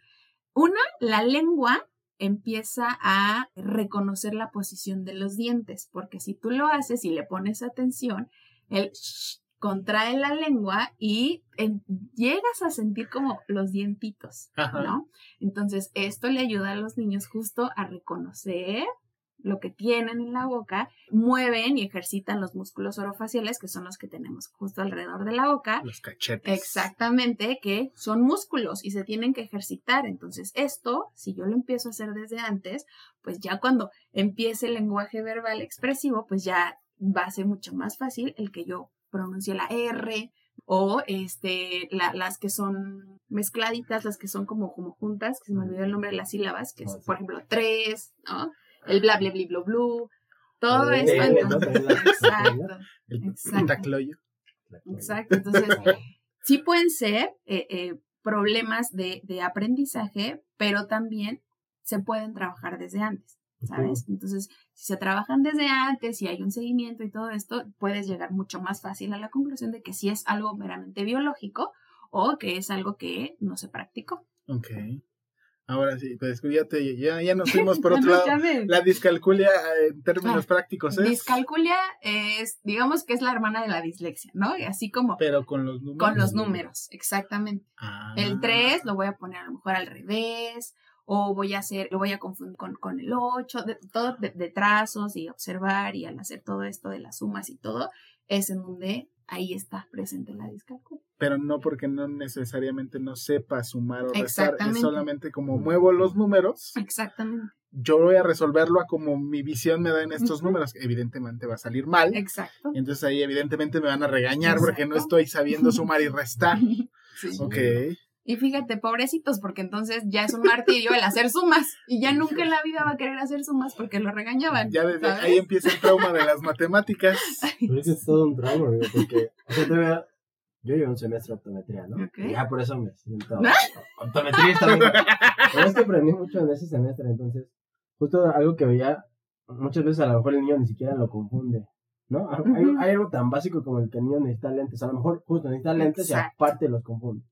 Una, la lengua empieza a reconocer la posición de los dientes, porque si tú lo haces y le pones atención, el contrae la lengua y en- llegas a sentir como los dientitos, Ajá. ¿no? Entonces, esto le ayuda a los niños justo a reconocer lo que tienen en la boca, mueven y ejercitan los músculos orofaciales, que son los que tenemos justo alrededor de la boca, Los cachetes. Exactamente, que son músculos y se tienen que ejercitar. Entonces, esto, si yo lo empiezo a hacer desde antes, pues ya cuando empiece el lenguaje verbal expresivo, pues ya va a ser mucho más fácil el que yo pronuncie la R o este la- las que son mezcladitas, las que son como, como juntas, que se me olvidó el nombre de las sílabas, que es, por ejemplo, tres, ¿no? El bla, bla, bla, bla, blu, todo esto. eh, entonces- exacto. Exacto. tacloyo. Exacto, entonces sí pueden ser eh, eh, problemas de, de aprendizaje, pero también se pueden trabajar desde antes, ¿sabes? Entonces, si se trabajan desde antes y hay un seguimiento y todo esto, puedes llegar mucho más fácil a la conclusión de que sí es algo meramente biológico o que es algo que no se practicó. Ok. Ahora sí, pues ya, te- ya, ya nos fuimos por otro lado. La discalculia eh, en términos Ah, prácticos es. Discalculia es, digamos que es la hermana de la dislexia, ¿no? Y así como Pero con los números. con los números, exactamente. Ah. El 3 lo voy a poner a lo mejor al revés, o voy a hacer, lo voy a confundir con, con el 8, de, todo de, de trazos y observar y al hacer todo esto de las sumas y todo, es en donde ahí está presente la discalculia. Pero no porque no necesariamente no sepa sumar o restar. Es solamente como muevo los números, Exactamente, yo voy a resolverlo a como mi visión me da en estos números. Evidentemente va a salir mal. exacto. Y entonces ahí evidentemente me van a regañar porque no estoy sabiendo sumar y restar. Sí. Ok. Y fíjate, pobrecitos, porque entonces ya es un martirio el hacer sumas. Y ya nunca en la vida va a querer hacer sumas porque lo regañaban. Ya desde ¿sabes? ahí empieza el trauma de las matemáticas. Pero es que es todo un trauma, amigo, porque o sea, todavía- yo llevo un semestre de optometría, ¿no? Y Ya por eso me siento ¿Ah? optometrista. amigo. Pero es que aprendí mucho en ese semestre, entonces, justo algo que veía, muchas veces a lo mejor el niño ni siquiera lo confunde, ¿no? Hay algo tan básico como el que el niño necesita lentes, a lo mejor justo necesita lentes Exacto. y aparte los confunde.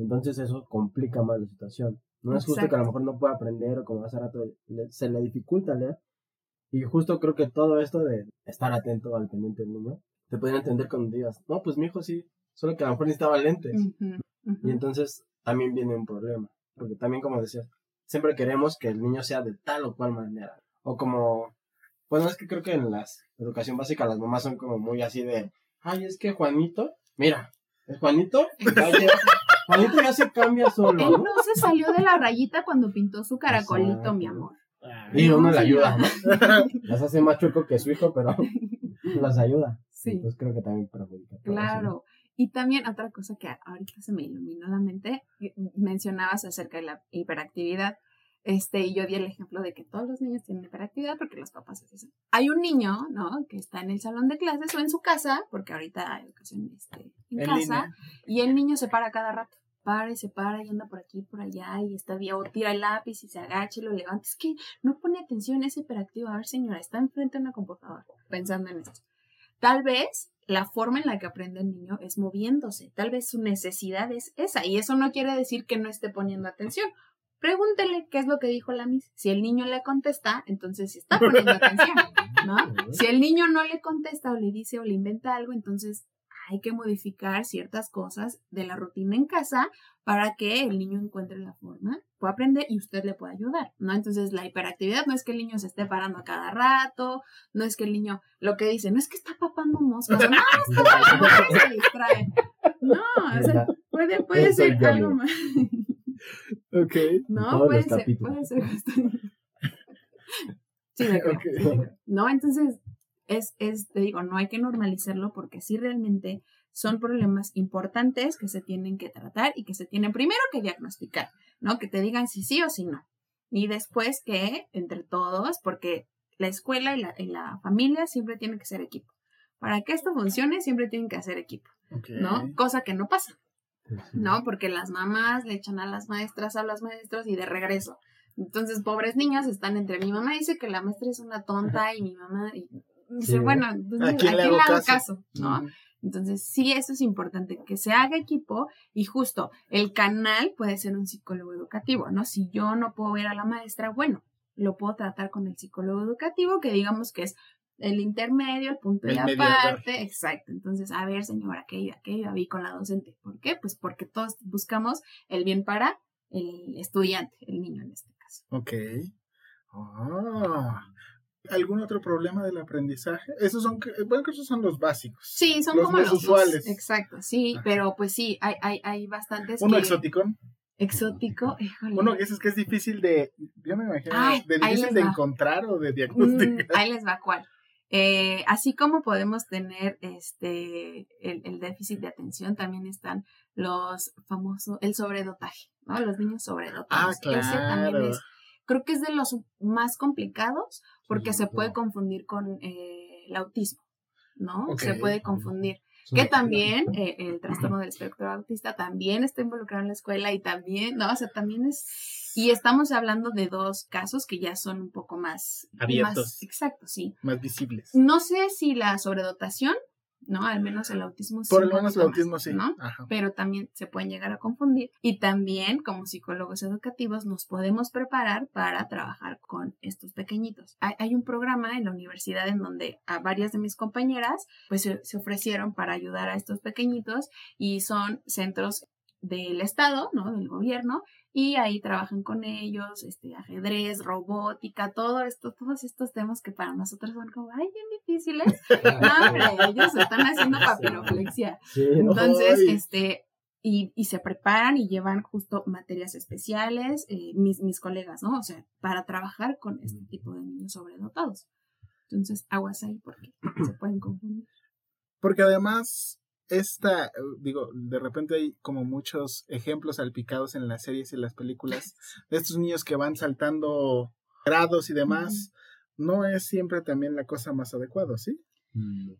Entonces eso complica más la situación. No es justo que a lo mejor no pueda aprender o como hace rato le- se le dificulta leer. Y justo creo que todo esto de estar atento al pendiente del niño, te pueden entender cuando digas, no, pues mi hijo sí, solo que a lo mejor necesitaba lentes. Y entonces también viene un problema. Porque también, como decías, siempre queremos que el niño sea de tal o cual manera. O como, bueno, es que creo que en la educación básica las mamás son como muy así de, ay, es que Juanito, mira, es Juanito, ya lle- Juanito ya se cambia solo. Él ¿no? se salió de la rayita cuando pintó su caracolito, Exacto. mi amor. Y uno ¿Cómo le ayuda. Las hace más chueco que su hijo, pero las ayuda. Sí, Entonces creo que también perjudica. claro. Y también otra cosa que ahorita se me iluminó la mente, que mencionabas acerca de la hiperactividad. Este, y yo di el ejemplo de que todos los niños tienen hiperactividad porque los papás así son. Hay un niño, ¿no? Que está en el salón de clases o en su casa, porque ahorita hay educación este, en, En casa, línea. y el niño se para cada rato. Para y se para y anda por aquí, por allá, y está bien, o tira el lápiz y se agacha y lo levanta. Es que no pone atención, es hiperactivo. A ver, señora, está enfrente de una computadora, pensando en esto. Tal vez la forma en la que aprende el niño es moviéndose. Tal vez su necesidad es esa. Y eso no quiere decir que no esté poniendo atención. Pregúntele qué es lo que dijo la Miss. Si el niño le contesta, entonces está poniendo atención, ¿no? Si el niño no le contesta o le dice o le inventa algo, entonces hay que modificar ciertas cosas de la rutina en casa para que el niño encuentre la forma, pueda aprender y usted le pueda ayudar, ¿no? Entonces la hiperactividad no es que el niño se esté parando a cada rato, no es que el niño lo que dice, no es que está papando moscas, no, es que se distrae. No, o sea, puede, puede ser algo más. Ok. No, puede ser, puede ser. justo. sí, me creo, Ok. sí me creo. No, entonces, es, es, te digo, no hay que normalizarlo porque sí realmente son problemas importantes que se tienen que tratar y que se tienen primero que diagnosticar, ¿no? Que te digan si sí o si no. Y después que entre todos, porque la escuela y la, y la familia siempre tienen que ser equipo. Para que esto funcione, siempre tienen que hacer equipo. ¿no? Cosa que no pasa. ¿no? Porque las mamás le echan a las maestras, a los maestros y de regreso. Entonces, pobres niños están entre mi mamá dice que la maestra es una tonta y mi mamá y dice, Sí. bueno, entonces, ¿A quién le hago caso? ¿no? Mm. Entonces, sí, eso es importante, que se haga equipo y justo el canal puede ser un psicólogo educativo, ¿no? Si yo no puedo ver a la maestra, bueno, lo puedo tratar con el psicólogo educativo, que digamos que es el intermedio, el punto de El mediador. aparte, exacto. Entonces, a ver, señora, ¿qué iba, qué iba vi con la docente? ¿Por qué? Pues porque todos buscamos el bien para el estudiante, el niño en este caso. Ok. Ah. ¿Algún otro problema del aprendizaje? Esos son, bueno, que esos son los básicos. Sí, son Los como los usuales. Exacto, sí, Ajá. pero pues sí, hay, hay, hay bastantes. Uno que- exoticón. Exótico, híjole. Uno que es que es difícil de, yo me imagino, Ay, de difícil de va. encontrar o de Mm, diagnosticar. ahí les va cuál. Eh, así como podemos tener este el, el déficit de atención, también están los famosos, el sobredotaje, ¿no? Los niños sobredotados. Ah, Ese también claro. es, creo que es de los más complicados porque se puede confundir con eh, el autismo, ¿no? Se puede confundir. Sí. Que también eh, el trastorno del espectro autista también está involucrado en la escuela y también, no, o sea, también es... Y estamos hablando de dos casos que ya son un poco más... Abiertos. más- exacto, sí. Más visibles. No sé si la sobredotación, ¿no? Al menos el autismo sí. Por lo menos el autismo más, sí. ¿no? Ajá. pero también se pueden llegar a confundir. Y también, como psicólogos educativos, nos podemos preparar para trabajar con estos pequeñitos. Hay, hay un programa en la universidad en donde a varias de mis compañeras pues se, se ofrecieron para ayudar a estos pequeñitos y son centros del Estado, ¿no? Del gobierno, y ahí trabajan con ellos, este, ajedrez, robótica, todo esto, todos estos temas que para nosotros son como, ay, bien difíciles. No, hombre, ellos están haciendo papiroflexia. Sí, Entonces, Ay. este, y, y se preparan y llevan justo materias especiales, eh, mis, mis colegas, ¿no? O sea, para trabajar con este tipo de niños sobredotados. Entonces, aguas ahí porque se pueden confundir. Porque además, esta, eh, digo, de repente hay como muchos ejemplos salpicados en las series y las películas de estos niños que van saltando grados y demás. No es siempre también la cosa más adecuada, ¿sí? Mm,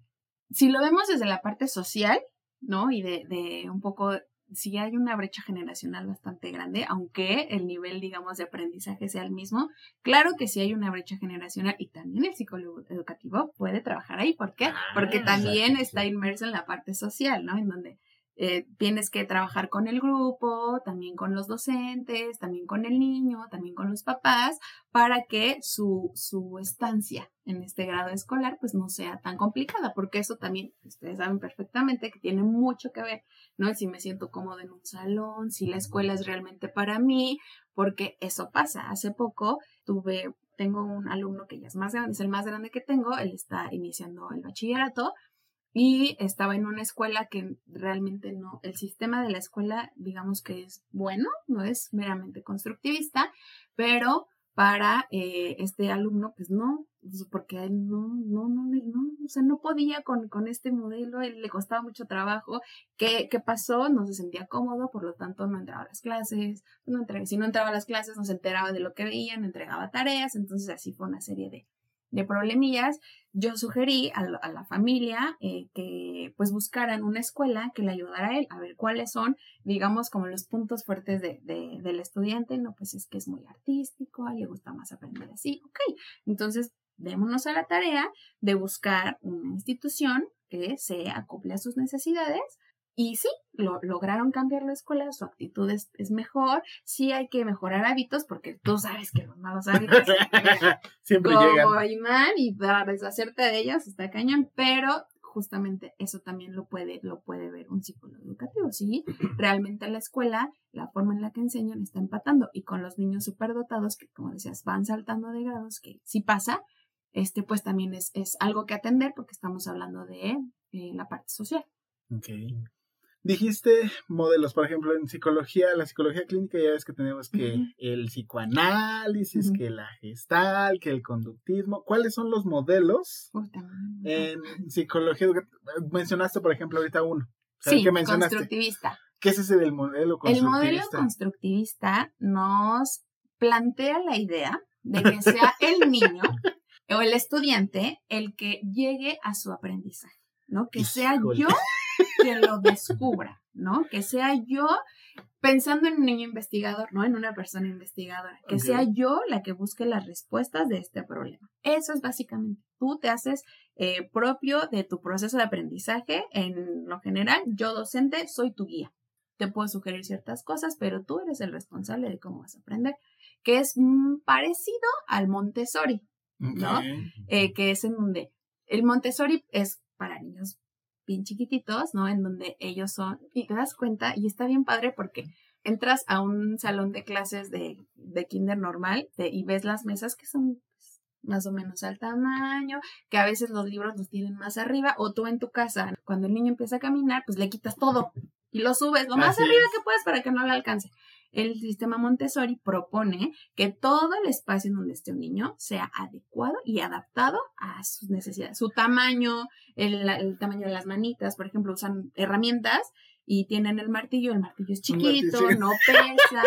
Si lo vemos desde la parte social, ¿no? Y de, de un poco, si hay una brecha generacional bastante grande, aunque el nivel, digamos, de aprendizaje sea el mismo, claro que sí hay una brecha generacional y también el psicólogo educativo puede trabajar ahí. ¿Por qué? Porque Ah, también está sí. inmerso en la parte social, ¿no? En donde eh, tienes que trabajar con el grupo, también con los docentes, también con el niño, también con los papás, para que su, su estancia en este grado escolar pues no sea tan complicada, porque eso también ustedes saben perfectamente que tiene mucho que ver, ¿no? Si me siento cómodo en un salón, si la escuela es realmente para mí, porque eso pasa. Hace poco tuve, tengo un alumno que ya es más grande, es el más grande que tengo, él está iniciando el bachillerato y estaba en una escuela que realmente no, el sistema de la escuela digamos que es bueno, no es meramente constructivista, pero para eh, este alumno, pues no, pues, porque él no, no, no, no, o sea, no podía con, con este modelo, él le costaba mucho trabajo. ¿Qué, ¿Qué pasó? No se sentía cómodo, por lo tanto no entraba a las clases, no entre- si no entraba a las clases no se enteraba de lo que veían, no entregaba tareas, entonces así fue una serie de, de problemillas. Yo sugerí a, a la familia eh, que pues buscaran una escuela que le ayudara a él a ver cuáles son digamos, como los puntos fuertes de, de- del estudiante, no, pues es que es muy artístico, le gusta más aprender así, ok. Entonces, démonos a la tarea de buscar una institución que se acople a sus necesidades. Y sí, lo, lograron cambiar la escuela, su actitud es, es mejor, sí hay que mejorar hábitos, porque tú sabes que los malos hábitos Siempre como llegan. imán y para deshacerte de ellas está cañón, pero justamente eso también lo puede, lo puede ver un psicólogo educativo, ¿sí? Realmente la escuela, la forma en la que enseñan está empatando y con los niños superdotados que, como decías, van saltando de grados, que sí pasa, este pues también es, es algo que atender porque estamos hablando de eh, la parte social. Dijiste modelos, por ejemplo, en psicología, la psicología clínica ya ves que tenemos que el psicoanálisis, que la gestal, que el conductismo. ¿Cuáles son los modelos en psicología? Mencionaste, por ejemplo, ahorita uno. Sí, ¿Qué mencionaste? constructivista. ¿Qué es ese del modelo El modelo constructivista? constructivista nos plantea la idea de que sea el niño o el estudiante el que llegue a su aprendizaje, ¿no? Que sea yo quien lo descubra, ¿no? Que sea yo pensando en un niño investigador, ¿no? En una persona investigadora. Que sea yo la que busque las respuestas de este problema. Eso es básicamente. Tú te haces eh, propio de tu proceso de aprendizaje. En lo general, yo docente soy tu guía. Te puedo sugerir ciertas cosas, pero tú eres el responsable de cómo vas a aprender. Que es mm, parecido al Montessori, ¿no? Eh, que es en donde el Montessori es para niños bien chiquititos, ¿no? En donde ellos son, y te das cuenta, y está bien padre porque entras a un salón de clases de, de kinder normal de- y ves las mesas que son pues, más o menos al tamaño, que a veces los libros los tienen más arriba, o tú en tu casa, cuando el niño empieza a caminar, pues le quitas todo y lo subes lo más Así arriba es. que puedes para que no le alcance. El sistema Montessori propone que todo el espacio en donde esté un niño sea adecuado y adaptado a sus necesidades, su tamaño, el, el tamaño de las manitas, por ejemplo, usan herramientas y tienen el martillo, el martillo es martillo, chiquito, no pesa.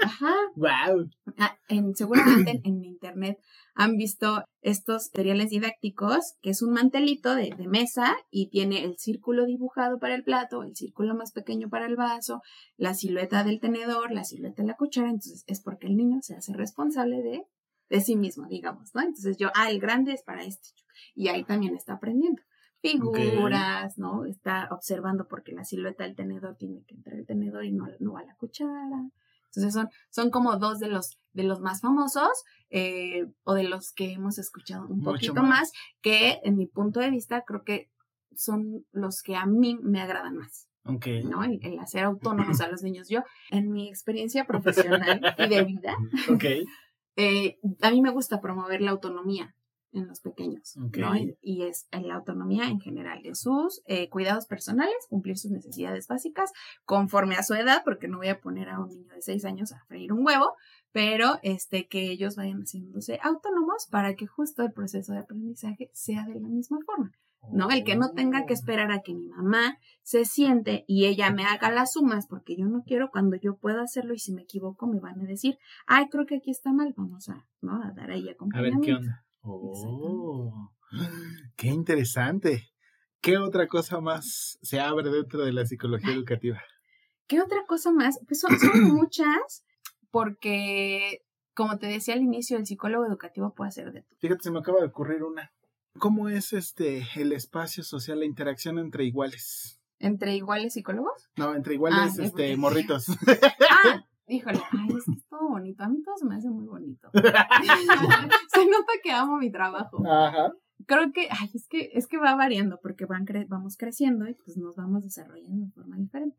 Ajá. Wow. Ah, en, seguramente en, en internet han visto estos materiales didácticos, que es un mantelito de, de mesa y tiene el círculo dibujado para el plato, el círculo más pequeño para el vaso, la silueta del tenedor, la silueta de la cuchara. Entonces es porque el niño se hace responsable de, de sí mismo, digamos, ¿no? Entonces yo, ah, el grande es para este. Y ahí también está aprendiendo. Figuras, ¿no? Está observando porque la silueta del tenedor tiene que entrar el tenedor y no, no va la cuchara. Entonces son, son como dos de los, de los más famosos eh, o de los que hemos escuchado un Mucho poquito más. más. que en mi punto de vista creo que son los que a mí me agradan más, Ok. ¿no? El, el hacer autónomos a los niños. Yo, en mi experiencia profesional y de vida, eh, a mí me gusta promover la autonomía en los pequeños. ¿no? Y, es en la autonomía en general de sus eh, cuidados personales, cumplir sus necesidades básicas conforme a su edad, porque no voy a poner a un niño de seis años a freír un huevo, pero este que ellos vayan haciéndose autónomos para que justo el proceso de aprendizaje sea de la misma forma. ¿no? El que no tenga que esperar a que mi mamá se siente y ella me haga las sumas, porque yo no quiero cuando yo puedo hacerlo y si me equivoco me van a decir, ay, creo que aquí está mal, vamos a, ¿no? a dar ahí A ver acompañamiento. qué onda. Oh, qué interesante. ¿Qué otra cosa más se abre dentro de la psicología educativa? ¿Qué otra cosa más? Pues son, son muchas, porque, como te decía al inicio, el psicólogo educativo puede hacer de todo. Fíjate, se me acaba de ocurrir una. ¿Cómo es este el espacio social, la interacción entre iguales? ¿Entre iguales psicólogos? No, entre iguales, Ah, este, porque- morritos. Ah, híjole, ay, es que es todo bonito. A mí todo se me hace muy bonito. se nota que amo mi trabajo. Ajá. creo que, ay, es que, es que va variando porque van cre- vamos creciendo y pues nos vamos desarrollando de forma diferente.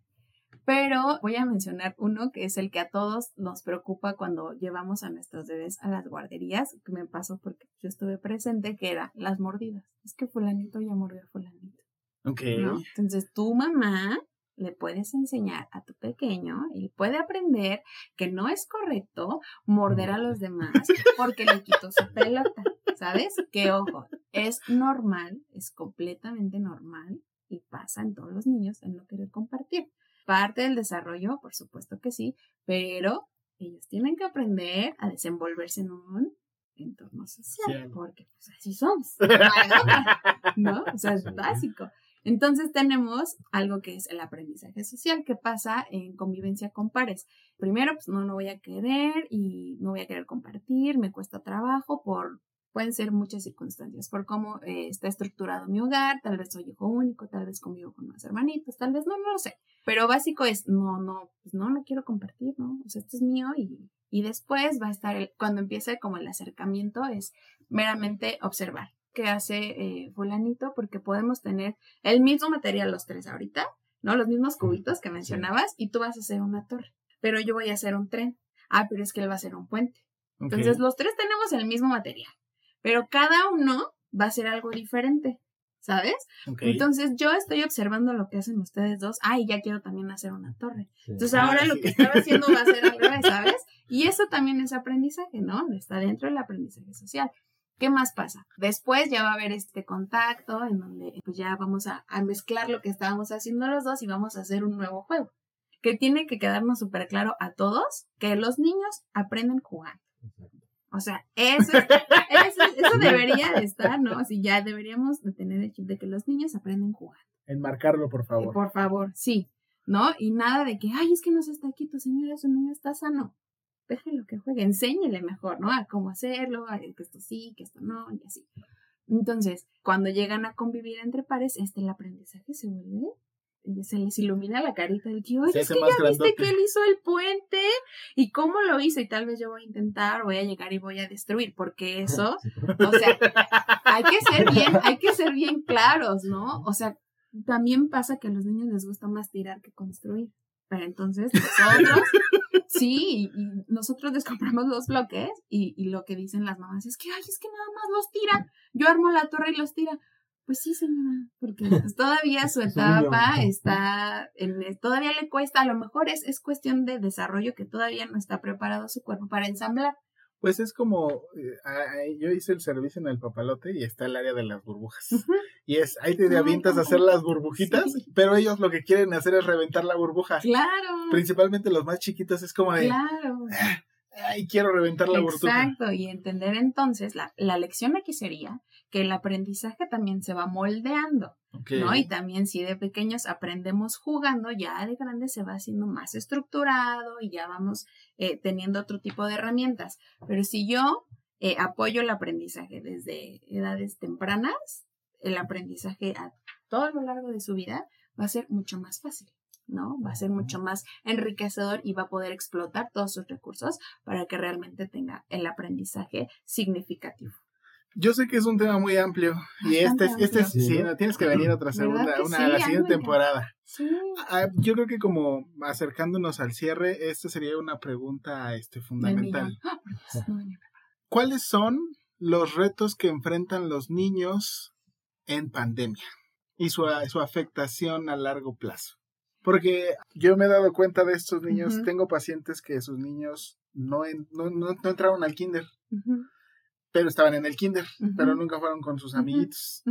Pero voy a mencionar uno que es el que a todos nos preocupa cuando llevamos a nuestros bebés a las guarderías, que me pasó porque yo estuve presente, que era las mordidas. Es que fulanito ya mordió a fulanito, Ok. ¿no? Entonces tu mamá le puedes enseñar a tu pequeño, él puede aprender que no es correcto morder a los demás porque le quitó su pelota, ¿sabes? Que ojo, es normal, es completamente normal y pasa en todos los niños en no querer compartir. Parte del desarrollo, por supuesto que sí, pero ellos tienen que aprender a desenvolverse en un entorno social, Sí. porque pues así somos, ¿no? O sea, es básico. Entonces tenemos algo que es el aprendizaje social que pasa en convivencia con pares. Primero, pues no, no voy a querer y no voy a querer compartir, me cuesta trabajo por, pueden ser muchas circunstancias, por cómo eh, está estructurado mi hogar, tal vez soy hijo único, tal vez convivo con más hermanitos, tal vez no, no lo sé. Pero básico es, no, no, pues no, no quiero compartir, ¿no? O sea, esto es mío y, y después va a estar, el, cuando empiece como el acercamiento, es meramente observar qué hace eh, fulanito, porque podemos tener el mismo material los tres ahorita, ¿no? Los mismos cubitos que mencionabas y tú vas a hacer una torre, pero yo voy a hacer un tren. Ah, pero es que él va a hacer un puente. Entonces los tres tenemos el mismo material, pero cada uno va a hacer algo diferente. ¿sabes? Entonces yo estoy observando lo que hacen ustedes dos. Ay, ya quiero también hacer una torre. Sí. Entonces Ah, ahora lo que estaba haciendo va a ser al revés, ¿sabes? Y eso también es aprendizaje, ¿no? Está dentro del aprendizaje social. ¿Qué más pasa? Después ya va a haber este contacto en donde pues ya vamos a, a mezclar lo que estábamos haciendo los dos y vamos a hacer un nuevo juego. Que tiene que quedarnos súper claro a todos que los niños aprenden jugando. O sea, eso, es- eso, eso debería de estar, ¿no? Así ya deberíamos de tener el chip de que los niños aprenden jugando. Enmarcarlo, por favor. Por favor, sí, ¿no? Y nada de que, ay, es que no se está quieto, señora, su niño está sano. Déjelo que juegue, enséñele mejor, ¿no? A cómo hacerlo, a que esto sí, que esto no, y así. Entonces, cuando llegan a convivir entre pares, este el aprendizaje se vuelve, y se les ilumina la carita del Se es que ya viste que él hizo el puente y cómo lo hizo, y tal vez yo voy a intentar, voy a llegar y voy a destruir, porque eso, o sea, hay que ser bien, hay que ser bien claros, ¿no? O sea, también pasa que a los niños les gusta más tirar que construir. Pero entonces nosotros, sí, y y nosotros les compramos los bloques y, y lo que dicen las mamás es que, ay, es que nada más los tira. Yo armo la torre y los tira. Pues sí, señora, porque pues, todavía su etapa está, en, todavía le cuesta, a lo mejor es, es cuestión de desarrollo que todavía no está preparado su cuerpo para ensamblar. Pues es como, eh, ah, yo hice el servicio en el papalote y está el área de las burbujas. Y es, ahí te Ay, avientas a hacer las burbujitas, Sí. pero ellos lo que quieren hacer es reventar la burbuja. Claro, Principalmente los más chiquitos es como de, claro. ay, quiero reventar la burbuja. Exacto, y entender entonces, la, la lección aquí sería que el aprendizaje también se va moldeando. ¿no? Y también si de pequeños aprendemos jugando, ya de grande se va haciendo más estructurado y ya vamos eh, teniendo otro tipo de herramientas. Pero si yo eh, apoyo el aprendizaje desde edades tempranas, el aprendizaje a todo lo largo de su vida va a ser mucho más fácil. ¿no? Va a ser mucho más enriquecedor y va a poder explotar todos sus recursos para que realmente tenga el aprendizaje significativo. Yo sé que es un tema muy amplio y este, Bastante este amplio. sí, Sí, no, tienes que venir otra ¿Verdad segunda, una, sí? la A siguiente temporada. Sí. Ah, yo creo que como acercándonos al cierre, esta sería una pregunta este, fundamental. Ah, venía. ¿Cuáles son los retos que enfrentan los niños en pandemia y su, su afectación a largo plazo? Porque yo me he dado cuenta de estos niños, tengo pacientes que sus niños no, en- no, no- no entraron al kinder, Ujú, pero estaban en el kinder, pero nunca fueron con sus amiguitos.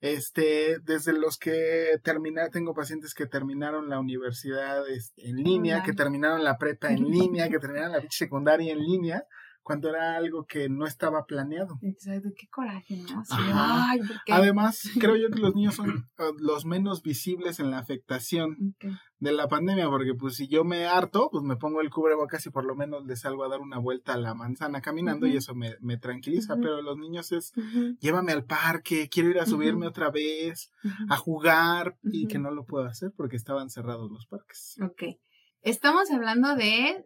Este, desde los que terminaron, tengo pacientes que terminaron la universidad este, en línea, que terminaron la prepa en línea, que terminaron la secundaria en línea, cuando era algo que no estaba planeado. Exacto, qué coraje, ¿no? Sí, Ajá. Ay, ¿por qué? Además, creo yo que los niños son eh, los menos visibles en la afectación de la pandemia, porque pues si yo me harto, pues me pongo el cubrebocas y por lo menos les salgo a dar una vuelta a la manzana caminando y eso me, me tranquiliza, Ujú. pero los niños es llévame al parque, quiero ir a subirme otra vez, a jugar y que no lo puedo hacer porque estaban cerrados los parques. Ok. Estamos hablando de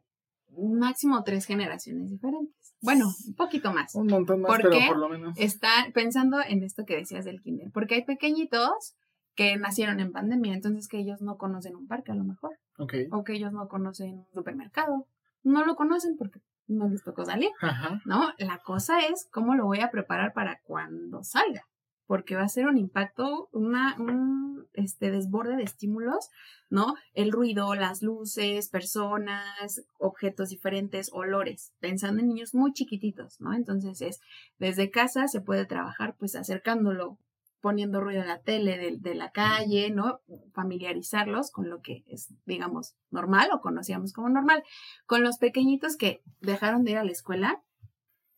máximo tres generaciones diferentes. Bueno, un poquito más. Un montón más, ¿Por pero por lo menos. Está pensando en esto que decías del kinder, porque hay pequeñitos que nacieron en pandemia, entonces que ellos no conocen un parque a lo mejor, Ok. o que ellos no conocen un supermercado. No lo conocen porque no les tocó salir, Ajá. ¿no? La cosa es cómo lo voy a preparar para cuando salga, porque va a ser un impacto, una, un este, desborde de estímulos, ¿no? El ruido, las luces, personas, objetos diferentes, olores, pensando en niños muy chiquititos, ¿no? Entonces es, desde casa se puede trabajar pues acercándolo, poniendo ruido a la tele de, de la calle, ¿no? Familiarizarlos con lo que es, digamos, normal o conocíamos como normal. Con los pequeñitos que dejaron de ir a la escuela,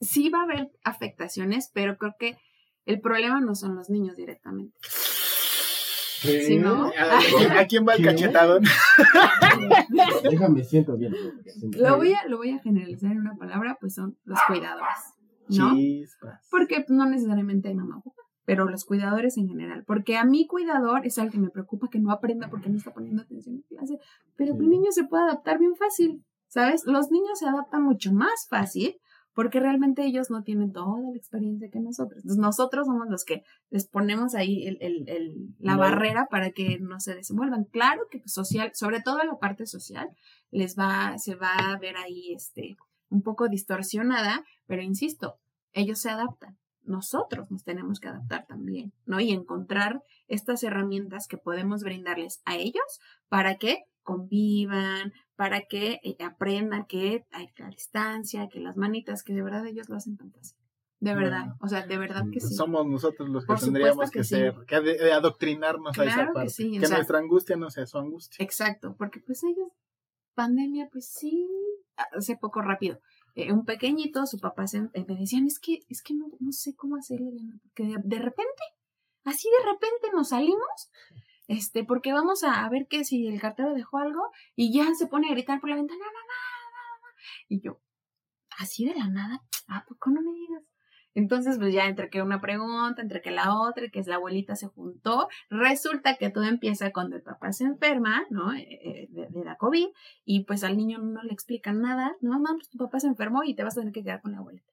sí va a haber afectaciones, pero creo que el problema no son los niños directamente. ¿A, a quién va el ¿Qué? cachetadón? Déjame, siento bien. Lo voy a, lo voy a generalizar en una palabra, pues son los cuidadores, ¿no? Chispas. Porque no necesariamente hay mamá o papá, pero los cuidadores en general. Porque a mi cuidador es al que me preocupa que no aprenda porque no está poniendo atención en clase. Pero Sí. el niño se puede adaptar bien fácil, ¿sabes? Los niños se adaptan mucho más fácil porque realmente ellos no tienen toda la experiencia que nosotros. Entonces, nosotros somos los que les ponemos ahí el, el- el- la No. barrera para que no se desenvuelvan. Claro que social, sobre todo en la parte social, les va, se va a ver ahí este, un poco distorsionada, pero insisto, ellos se adaptan. nosotros nos tenemos que adaptar también, ¿no? Y encontrar estas herramientas que podemos brindarles a ellos para que convivan, para que eh, aprendan que hay la distancia, que las manitas, que de verdad ellos lo hacen tan fácil. De verdad, Bueno, o sea, de verdad que sí. Somos nosotros los que Por tendríamos que, que sí. ser, que ade- adoctrinarnos a esa que parte. sí, que sea- nuestra angustia no sea su angustia. Exacto, porque pues ellos, pandemia, pues sí, hace poco rápido. eh, un pequeñito, su papá se, eh, me decían, es que, es que no, no sé cómo hacerle, porque de, de repente, así de repente nos salimos, este, porque vamos a, ver que si el cartero dejó algo, y ya se pone a gritar por la ventana, mamá, mamá, y yo, así de la nada, ¿a poco no me digas? Entonces, pues ya entre que una pregunta, entre que la otra, que es la abuelita se juntó, resulta que todo empieza cuando el papá se enferma, ¿no? Eh, eh, de, la COVID, y pues al niño no le explican nada, no, no, pues tu papá se enfermó y te vas a tener que quedar con la abuelita.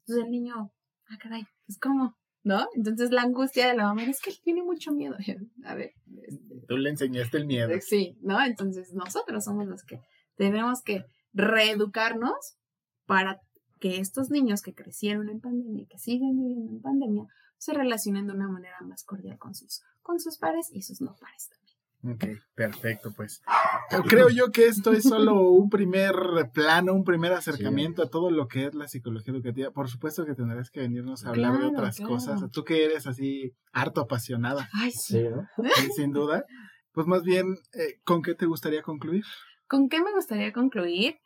Entonces el niño, ah, caray, pues cómo, ¿no? Entonces la angustia de la mamá es que él tiene mucho miedo. A ver, este, Tú le enseñaste el miedo. Sí, ¿no? Entonces nosotros somos los que tenemos que reeducarnos para que estos niños que crecieron en pandemia y que siguen viviendo en pandemia se relacionen de una manera más cordial con sus, con sus pares y sus no pares también. Ok, perfecto, pues. Creo yo que esto es solo un primer plano, un primer acercamiento a todo lo que es la psicología educativa. Por supuesto que tendrás que venirnos a hablar de otras claro. cosas. Tú que eres así harto apasionada, Ay, sí. Sí, ¿no? sí, sin duda. Pues más bien, eh, ¿con qué te gustaría concluir? ¿Con qué me gustaría concluir?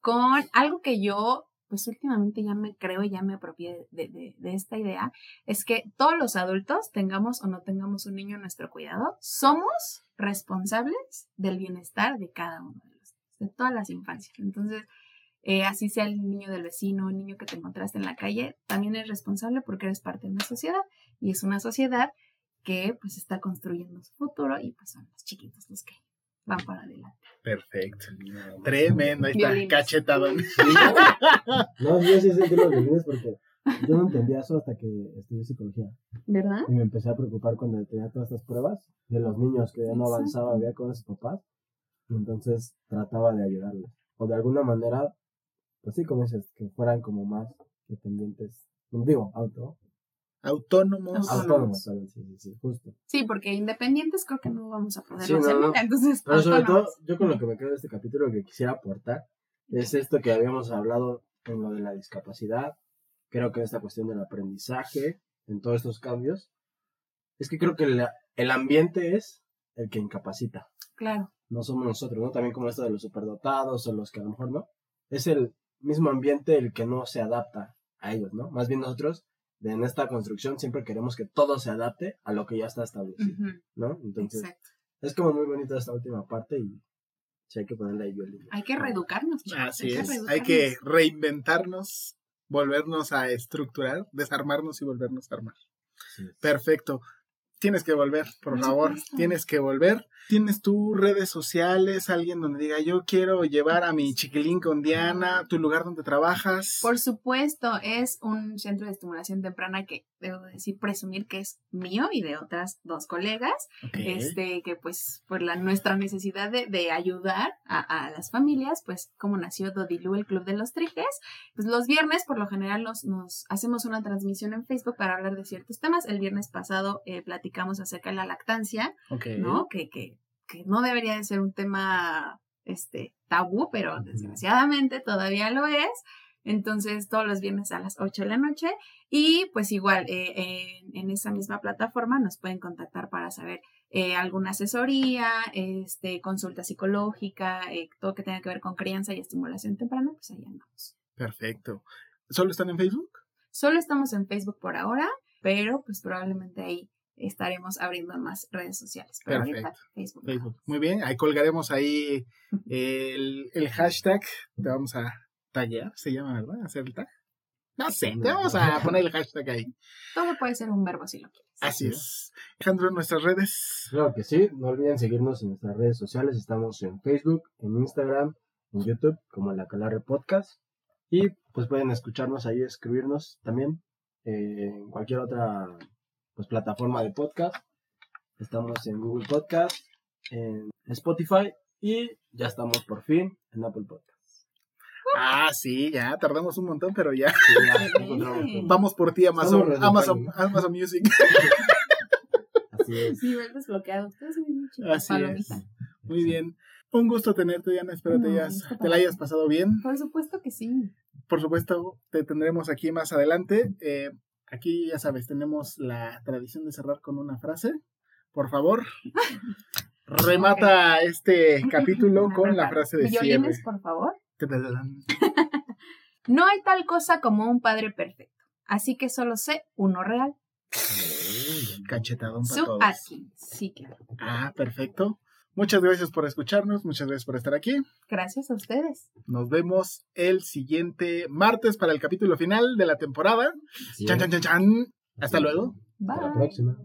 Con algo que yo, pues últimamente ya me creo y ya me apropié de, de- esta idea, es que todos los adultos, tengamos o no tengamos un niño en nuestro cuidado, somos responsables del bienestar de cada uno de los de todas las infancias. Entonces, eh, así sea el niño del vecino, el niño que te encontraste en la calle, también es responsable porque eres parte de una sociedad y es una sociedad que pues está construyendo su futuro y pues son los chiquitos los que van para adelante. Perfecto. Tremendo, ahí está, Violines. cachetadón. No, yo sí sentí los violines porque yo no entendía eso hasta que estudié psicología. ¿Verdad? Y me empecé a preocupar cuando tenía todas estas pruebas de los niños que ya no Exacto. avanzaba, había con sus papás. Y entonces trataba de ayudarles. O de alguna manera, pues sí, como dices, que fueran como más dependientes. No digo, auto. Autónomos. Autónomos. Sí, sí, sí, justo. Sí, porque independientes creo que no vamos a poder Sí, no, ser no. nunca, entonces Pero sobre todo, yo con lo que me quedo de este capítulo que quisiera aportar es esto que habíamos hablado en lo de la discapacidad. Creo que esta cuestión del aprendizaje, en todos estos cambios, es que creo que la- el ambiente es el que incapacita. Claro, No somos nosotros, ¿no? También como esto de los superdotados o los que a lo mejor no. Es el mismo ambiente el que no se adapta a ellos, ¿no? Más bien nosotros, de- en esta construcción, siempre queremos que todo se adapte a lo que ya está establecido, ujú, ¿no? Entonces, exacto. es como muy bonita esta última parte y sí hay que ponerle ahí violín. Hay que reeducarnos. chicos, Así es. reeducarnos. Hay que reinventarnos, volvernos a estructurar, desarmarnos y volvernos a armar. Sí. Perfecto. Tienes que volver, por Por favor. supuesto. Tienes que volver. ¿Tienes tú redes sociales? Alguien donde diga, yo quiero llevar a mi chiquilín con Diana, tu lugar donde trabajas. Por supuesto, es un centro de estimulación temprana que debo decir, presumir que es mío y de otras dos colegas, Ok. este, que pues por la, nuestra necesidad de, de ayudar a, a las familias, pues como nació Dodilú, el Club de los Trijes, pues los viernes por lo general nos, nos hacemos una transmisión en Facebook para hablar de ciertos temas. El viernes pasado eh, platicamos acerca de la lactancia, Ok. ¿no? Que, que, que no debería de ser un tema este, tabú, pero desgraciadamente todavía lo es. Entonces, todos los viernes a las 8 de la noche. Y pues igual, eh, en, en esa misma plataforma nos pueden contactar para saber eh, alguna asesoría, este, consulta psicológica, eh, todo que tenga que ver con crianza y estimulación temprana, pues ahí andamos. Perfecto. ¿Solo están en Facebook? Solo estamos en Facebook por ahora, pero pues probablemente ahí estaremos abriendo más redes sociales. Pero ahorita Perfecto. Facebook. Facebook. Muy bien. Ahí colgaremos ahí el, el hashtag. Te vamos a taguear, se llama, ¿verdad? Hacer el tag. No sé, te vamos a poner el hashtag ahí. Todo puede ser un verbo si lo quieres. Así es. Alejandro, nuestras redes. Claro que sí, no olviden seguirnos en nuestras redes sociales, estamos en Facebook, en Instagram, en YouTube, como La Calarre Podcast. Y pues pueden escucharnos ahí, escribirnos también eh, en cualquier otra pues, plataforma de podcast. Estamos en Google Podcast, en Spotify y ya estamos por fin en Apple Podcast. Ah, sí, ya, tardamos un montón, pero ya. Sí, ya. Vamos por ti, Amazon, Amazon. Amazon Music. Así es. Nivel desbloqueado. Así es. Muy bien. Un gusto tenerte, Diana. Espero te, No, hayas- te para la hayas pasado bien. Por supuesto que sí. Por supuesto, te tendremos aquí más adelante. Eh, aquí, ya sabes, tenemos la tradición de cerrar con una frase. Por favor, remata este capítulo con la frase de cierre. Violines, por favor. No hay tal cosa como un padre perfecto. Así que solo sé uno real. Cachetadón para Sue todos. Atkins. Sí, claro. Ah, perfecto. Muchas gracias por escucharnos, muchas gracias por estar aquí. Gracias a ustedes. Nos vemos el siguiente martes para el capítulo final de la temporada. Chan, chan, chan, chan. Hasta luego. Bye. Hasta la próxima.